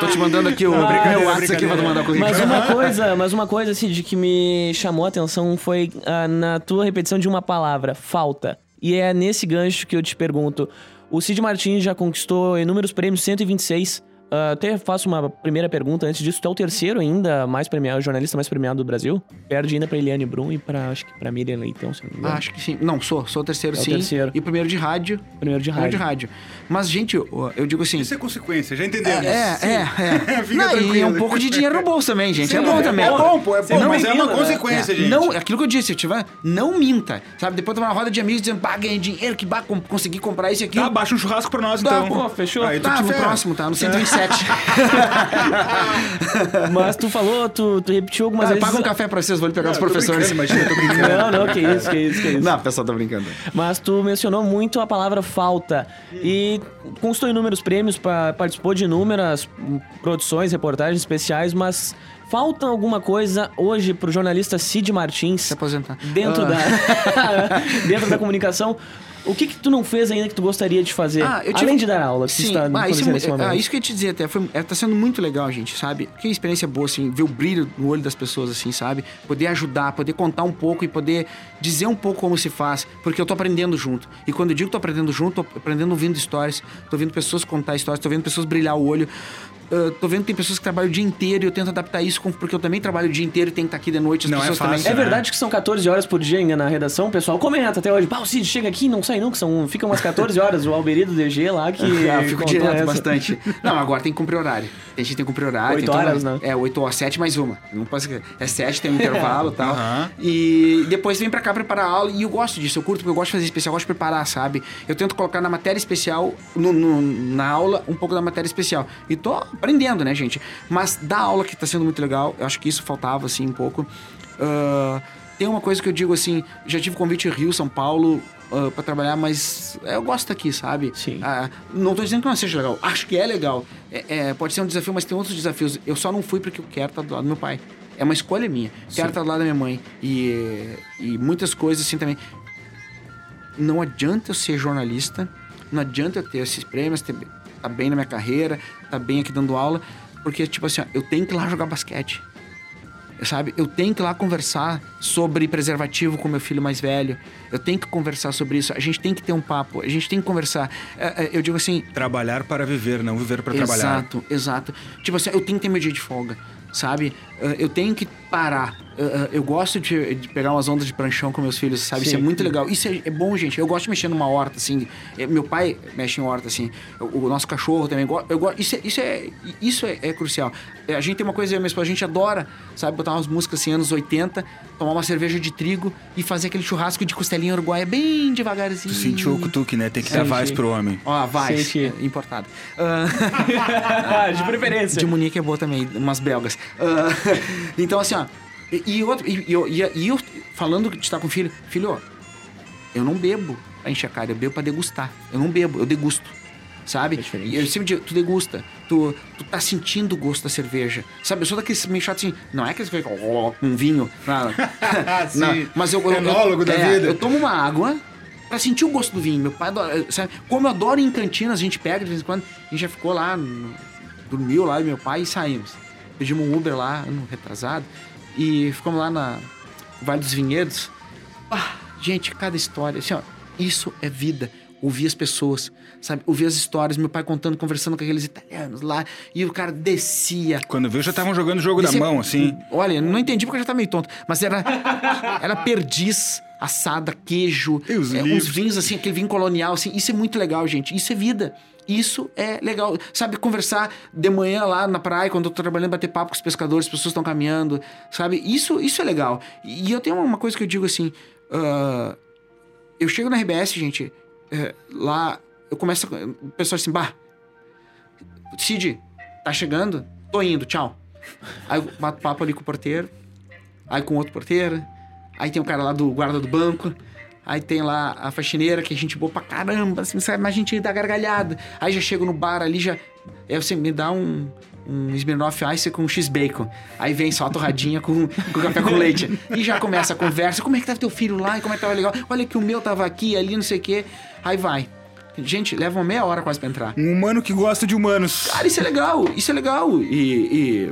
Tô te mandando aqui o meu brincadeira, WhatsApp aqui pra tu mandar o currículo. Mas uma coisa, mas uma coisa assim de que me chamou a atenção foi ah, na tua repetição de uma palavra, falta. E é nesse gancho que eu te pergunto. O Cid Martins já conquistou inúmeros prêmios, 126. Ah, até faço uma primeira pergunta antes disso. Tu é o terceiro ainda mais premiado, o jornalista mais premiado do Brasil. Perde ainda pra Eliane Brum e pra, acho que pra Miriam Leitão, se não me engano. Acho que sim. Não, sou. Sou o terceiro, É o sim. terceiro. E o primeiro de rádio. Primeiro de Primeiro de rádio. rádio. Mas, gente, eu, eu digo assim... Isso é consequência, já entendemos. É, é, é. Fica Não, e um pouco de dinheiro no bolso também, gente. é bom também. É bom, pô, é bom, Não mas é uma né? consequência, É, gente. Não, aquilo que eu disse, se tiver, não minta. Sabe, depois de uma roda de amigos dizendo, bah, ganhei dinheiro, que bah, consegui comprar isso aquilo. Tá, baixa um churrasco pra nós, Tá, então. pô, fechou. Aí tu Tá, ferra. próximo, tá? No 127. Mas tu falou, tu, tu repetiu algumas Tá, vezes. paga um café pra vocês, vou lhe pegar dos Tô professores. imagina, tô brincando. Não, não, que isso, que isso, que isso. Não, o pessoal tá brincando. Mas tu mencionou muito a palavra falta e conquistou inúmeros prêmios, pa- participou de inúmeras produções, reportagens especiais, mas falta alguma coisa hoje pro jornalista Cid Martins Se aposentar. dentro Ah. da dentro da comunicação. O que que tu não fez ainda que tu gostaria de fazer? Ah, eu tive- Além de dar aula, que Sim, está ah, isso, é, nesse momento. ah, isso que eu ia te dizer até, foi, é, tá sendo muito legal, gente, sabe? Que experiência boa, assim, ver o brilho no olho das pessoas, assim, sabe? Poder ajudar, poder contar um pouco e poder dizer um pouco como se faz, porque eu tô aprendendo junto. E quando eu digo que tô aprendendo junto, tô aprendendo ouvindo histórias, tô vendo pessoas contar histórias, tô vendo pessoas brilhar o olho. Ah, tô vendo que tem pessoas que trabalham o dia inteiro e eu tento adaptar isso, com- porque eu também trabalho o dia inteiro e tenho que estar aqui de noite, as Não é pessoas fácil, também. É verdade que são 14 horas por dia ainda na redação, o pessoal comenta até hoje. Pá, o Cid chega aqui e não sai nunca, são, fica umas 14 horas. O Alberi do DG lá que. Ah, eu fico direto essa. bastante. Não, agora tem que cumprir horário. A gente tem que cumprir horário. Oito tem toda- horas, né? É, 8 horas, 7 mais uma. Não pode ser- É 7, tem um intervalo e tal. Aham. E depois vem pra cá preparar a aula. E eu gosto disso, eu curto, porque eu gosto de fazer especial, eu gosto de preparar, sabe? Eu tento colocar na matéria especial, no- no- na aula, um pouco da matéria especial. E tô aprendendo, né, gente? Mas da aula que tá sendo muito legal, eu acho que isso faltava, assim, um pouco. Ah, tem uma coisa que eu digo assim, já tive convite Rio, São Paulo, ah, pra trabalhar, mas eu gosto aqui, sabe? Sim. Ah, não tô dizendo que não seja legal, acho que é legal. É, é, pode ser um desafio, mas tem outros desafios. Eu só não fui porque eu quero estar do lado do meu pai. É uma escolha minha. Quero estar do lado da minha mãe. E, e muitas coisas assim também. Não adianta eu ser jornalista, não adianta eu ter esses prêmios, ter, tá bem na minha carreira, tá bem aqui dando aula, porque, tipo assim, ó, eu tenho que ir lá jogar basquete sabe? Eu tenho que ir lá conversar sobre preservativo com meu filho mais velho. Eu tenho que conversar sobre isso. A gente tem que ter um papo. A gente tem que conversar. É, é, eu digo assim. Trabalhar para viver, não viver para trabalhar. Exato, exato. Tipo assim, eu tenho que ter meu dia de folga, sabe? Uh, Eu tenho que parar. Uh, uh, Eu gosto de, de pegar umas ondas de pranchão com meus filhos, sabe? Isso é Sim. muito legal. Isso é, é bom, gente. Eu gosto de mexer numa horta, assim. É, Meu pai mexe em horta, assim. O, o nosso cachorro também. Eu gosto. Isso é, isso é, isso é, é crucial. É, A gente tem uma coisa, esposa, a gente adora, sabe? Botar umas músicas assim, anos 80, tomar uma cerveja de trigo e fazer aquele churrasco de costelinha uruguaia bem devagarzinho. Tu sentiu o cutuque, né? Tem que dar Senti. voz pro homem. Ó, vai. Senti. Importado. Ah, de preferência. de Munique é boa também, umas belgas. Ah, então, assim, ó. E, e outro, e, e eu- e, e eu falando de estar com o filho, filho, ó, eu não bebo pra encher a cara, eu bebo pra degustar. Eu não bebo, eu degusto. Sabe? É e eu sempre digo, tu degusta, tu, tu tá sentindo o gosto da cerveja. Sabe? Eu sou daqueles meio chato assim, não é que eles ficam com vinho. Não, não, mas eu, eu, eu, Enólogo da é, vida. eu tomo uma água pra sentir o gosto do vinho. Meu pai adora, sabe? Como eu adoro em cantinas, a gente pega de vez em quando. A gente já ficou lá, dormiu lá, meu pai, e saímos. Pedimos um Uber lá, ano retrasado, e ficamos lá na Vale dos Vinhedos. Ah, gente, cada história, assim, ó, isso é vida. Ouvir as pessoas, sabe? Ouvir as histórias, meu pai contando, conversando com aqueles italianos lá, e o cara descia. Quando viu, já estavam jogando o jogo da Descia- mão, assim. Olha, não entendi porque eu já tá meio tonto, mas era, era perdiz, assada, queijo, é, uns vinhos assim, aquele vinho colonial, assim, isso é muito legal, gente. Isso é vida. Isso é legal. Sabe, conversar de manhã lá na praia, quando eu tô trabalhando, bater papo com os pescadores, as pessoas estão caminhando, sabe? Isso, isso é legal. E eu tenho uma coisa que eu digo assim: ah, eu chego na RBS, gente, é, lá, eu começo. O pessoal assim, bah, Cid, tá chegando? Tô indo, tchau. Aí eu bato papo ali com o porteiro, aí com outro porteiro, aí tem o cara lá do guarda do banco, aí tem lá a faxineira, que é gente boa pra caramba, assim, sabe? Mas a gente dá gargalhada. Aí já chego no bar ali, já. Aí você me dá um. Um Smirnoff Ice com X-Bacon. Aí vem só a torradinha com, com café com leite. E já começa a conversa. Como é que tava teu filho lá? E como é que tava legal? Olha que o meu tava aqui, ali, não sei o quê. Aí vai. Gente, leva uma meia hora quase pra entrar. Um humano que gosta de humanos. Cara, isso é legal, isso é legal. E,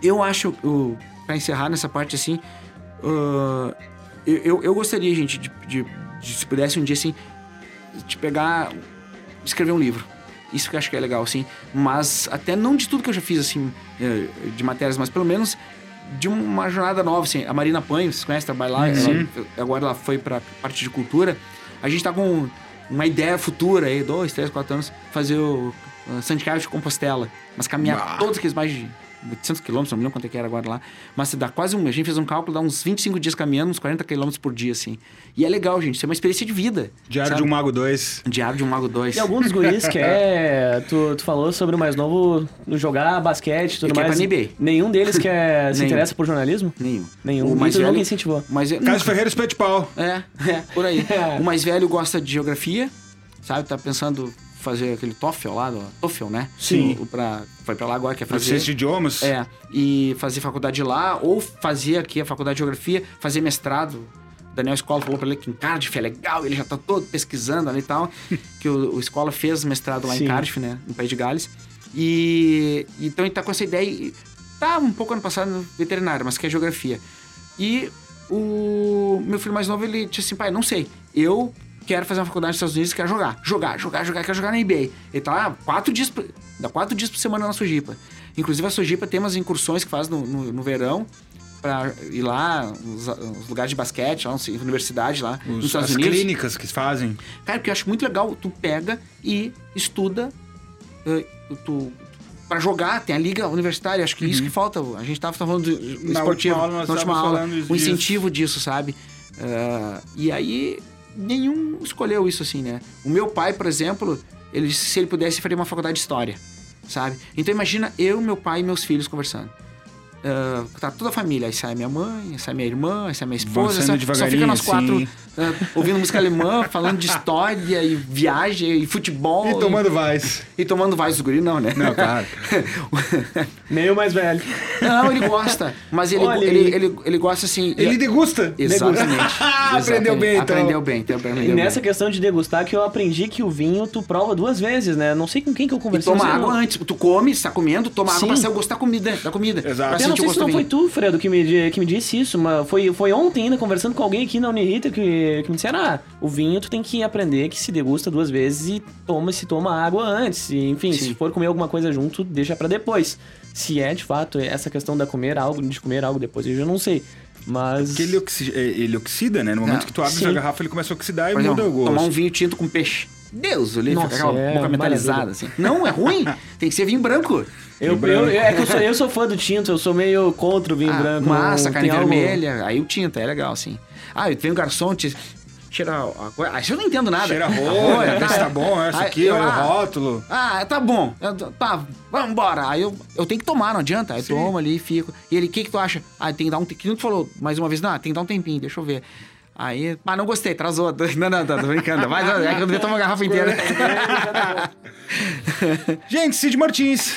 e eu acho, o- pra encerrar nessa parte assim, ah, eu, eu, eu gostaria, gente, de, de- de se pudesse um dia assim, de pegar, escrever um livro. Isso que eu acho que é legal, assim. Mas até não de tudo que eu já fiz, assim, eh, de matérias, mas pelo menos de uma jornada nova, assim. A Marina Panho, vocês conhecem, trabalha lá, ela- agora ela foi pra parte de cultura. A gente tá com uma ideia futura aí, dois, três, quatro anos, fazer o Santiago de Compostela. Mas caminhar Bah. todos aqueles mais de 800 quilômetros, não me lembro quanto é que era agora lá. Mas dá quase um... A gente fez um cálculo, dá uns 25 dias caminhando, uns 40 quilômetros por dia, assim. E é legal, gente. Isso é uma experiência de vida. Diário sabe? de um Mago 2. Diário de um Mago 2. E algum dos guris quer. Tu, tu falou sobre o mais novo jogar basquete e tudo mais. pra NBA. Nenhum deles quer, se Nenhum. interessa por jornalismo? Nenhum. Nenhum. O mais velho... nunca incentivou. Mas Caso Ferreira Espete Pau. É, é, por aí. o mais velho gosta de geografia, sabe? Tá pensando fazer aquele TOEFL lá, do- TOEFL, né? Sim. O Pra, foi pra lá agora, quer Proficiência de fazer... idiomas. É, e fazer faculdade lá, ou fazer aqui a faculdade de geografia, fazer mestrado. O Daniel Escola falou pra ele que em Cardiff é legal, ele já tá todo pesquisando ali e tal. que o, o Escola fez mestrado lá Sim. em Cardiff, né? No País de Gales. E então ele tá com essa ideia. e Tá um pouco ano passado no veterinário, mas quer geografia. E o meu filho mais novo, ele disse assim, pai, não sei. Eu quero fazer uma faculdade nos Estados Unidos e quero jogar. Jogar, jogar, jogar, quero jogar na NBA. Ele tá lá quatro dias, dá quatro dias por semana na Sojipa. Inclusive a Sojipa tem umas incursões que faz no, no, no verão pra ir lá, os, os lugares de basquete, lá, universidade lá, nos Os, Estados as Unidos. clínicas que fazem. Cara, porque eu acho muito legal, tu pega e estuda, eh, tu, pra jogar, tem a liga universitária, acho que isso que falta. A gente tava falando de Uhum. Na esportivo, última aula na última aula, disso. incentivo disso, sabe? Ah, e aí, nenhum escolheu isso assim, né? O meu pai, por exemplo, ele se ele pudesse, faria uma faculdade de história, sabe? Então imagina eu, meu pai e meus filhos conversando. Ah, tá toda a família, aí sai minha mãe, aí sai minha irmã, aí sai minha esposa, saindo só, fica nós quatro ah, ouvindo música alemã, falando de história e viagem e futebol. E tomando vais. E tomando vai dos guri, não, né? Não, claro. Meio mais velho. não, ele gosta. Mas ele, Olha, ele, ele- ele, ele gosta assim. Ele degusta. Exatamente. Aprendeu bem, então. Aprendeu bem, então aprendeu E bem. nessa questão de degustar que eu aprendi que o vinho tu prova duas vezes, né? Não sei com quem que eu E conversei. toma não sei, água não. antes. Tu come, você tá comendo, toma água Sim. pra saber o gosto da comida. Da comida Exato. Não sei se não do foi tu, Fredo, que me, que me disse isso, mas foi, foi ontem ainda, conversando com alguém aqui na Unirita, que, que me disseram, ah, o vinho tu tem que aprender que se degusta duas vezes e toma se toma água antes. E, enfim, Sim. se for comer alguma coisa junto, deixa pra depois. Se é, de fato, essa questão da comer algo, de comer algo depois, eu já não sei. Mas... Porque ele, oxi- é, ele oxida, né? No momento Não, que tu abre sim. a garrafa, ele começa a oxidar e Por muda exemplo, o gosto. tomar um vinho tinto com peixe. Deus, o livro Nossa, é boca metalizada, assim. Não, é ruim. Tem que ser vinho branco. Eu, eu, é que eu sou, eu sou fã do tinto, eu sou meio contra o vinho Ah, branco. massa, não carne tem algo- vermelha. Aí o tinto, é legal, assim. Ah, vem o garçom, te... cheira a coisa. Ah, isso eu não entendo nada. Cheira a rolha, vê se tá bom, essa Aí aqui, eu- olha o ah, rótulo. Ah, tá bom. Eu Tá, vambora. Aí eu, eu tenho que tomar, não adianta. Aí tomo ali, fico. E ele, o que que tu acha? Ah, tem que dar um... Que nem tu falou mais uma vez, não, tem que dar um tempinho, deixa eu ver. Aí, ah, não gostei, trazou. Não, não, tô, tô brincando. Mas é que eu devia tomar uma garrafa inteira. Gente, Cid Martins.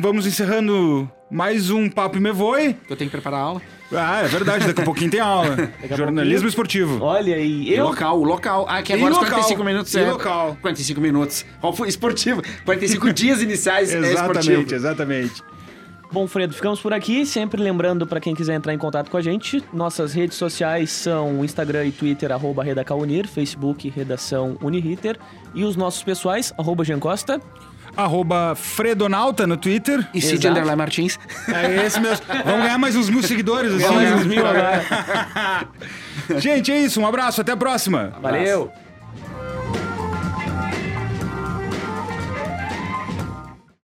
Vamos encerrando mais um Papo e Me Voe. eu tenho que preparar a aula. Ah, é verdade, daqui a pouquinho tem aula. Jornalismo esportivo. Olha aí, eu. local, o local. Ah, que E agora os local. 45 minutos E é. local. 45 minutos. Qual foi? Esportivo. 45 dias iniciais é Exatamente, exatamente. Bom, Fredo, ficamos por aqui. Sempre lembrando pra quem quiser entrar em contato com a gente, nossas redes sociais são Instagram e Twitter, arroba Redacaunir, Facebook, Redação Uniriter, e os nossos pessoais, arroba Jean Costa. Arroba Fredonauta no Twitter. E Cid. Underline Martins. É esse mesmo. Vamos ganhar mais uns mil seguidores. assim, Mais uns mil agora. Gente, é isso. Um abraço. Até a próxima. Valeu!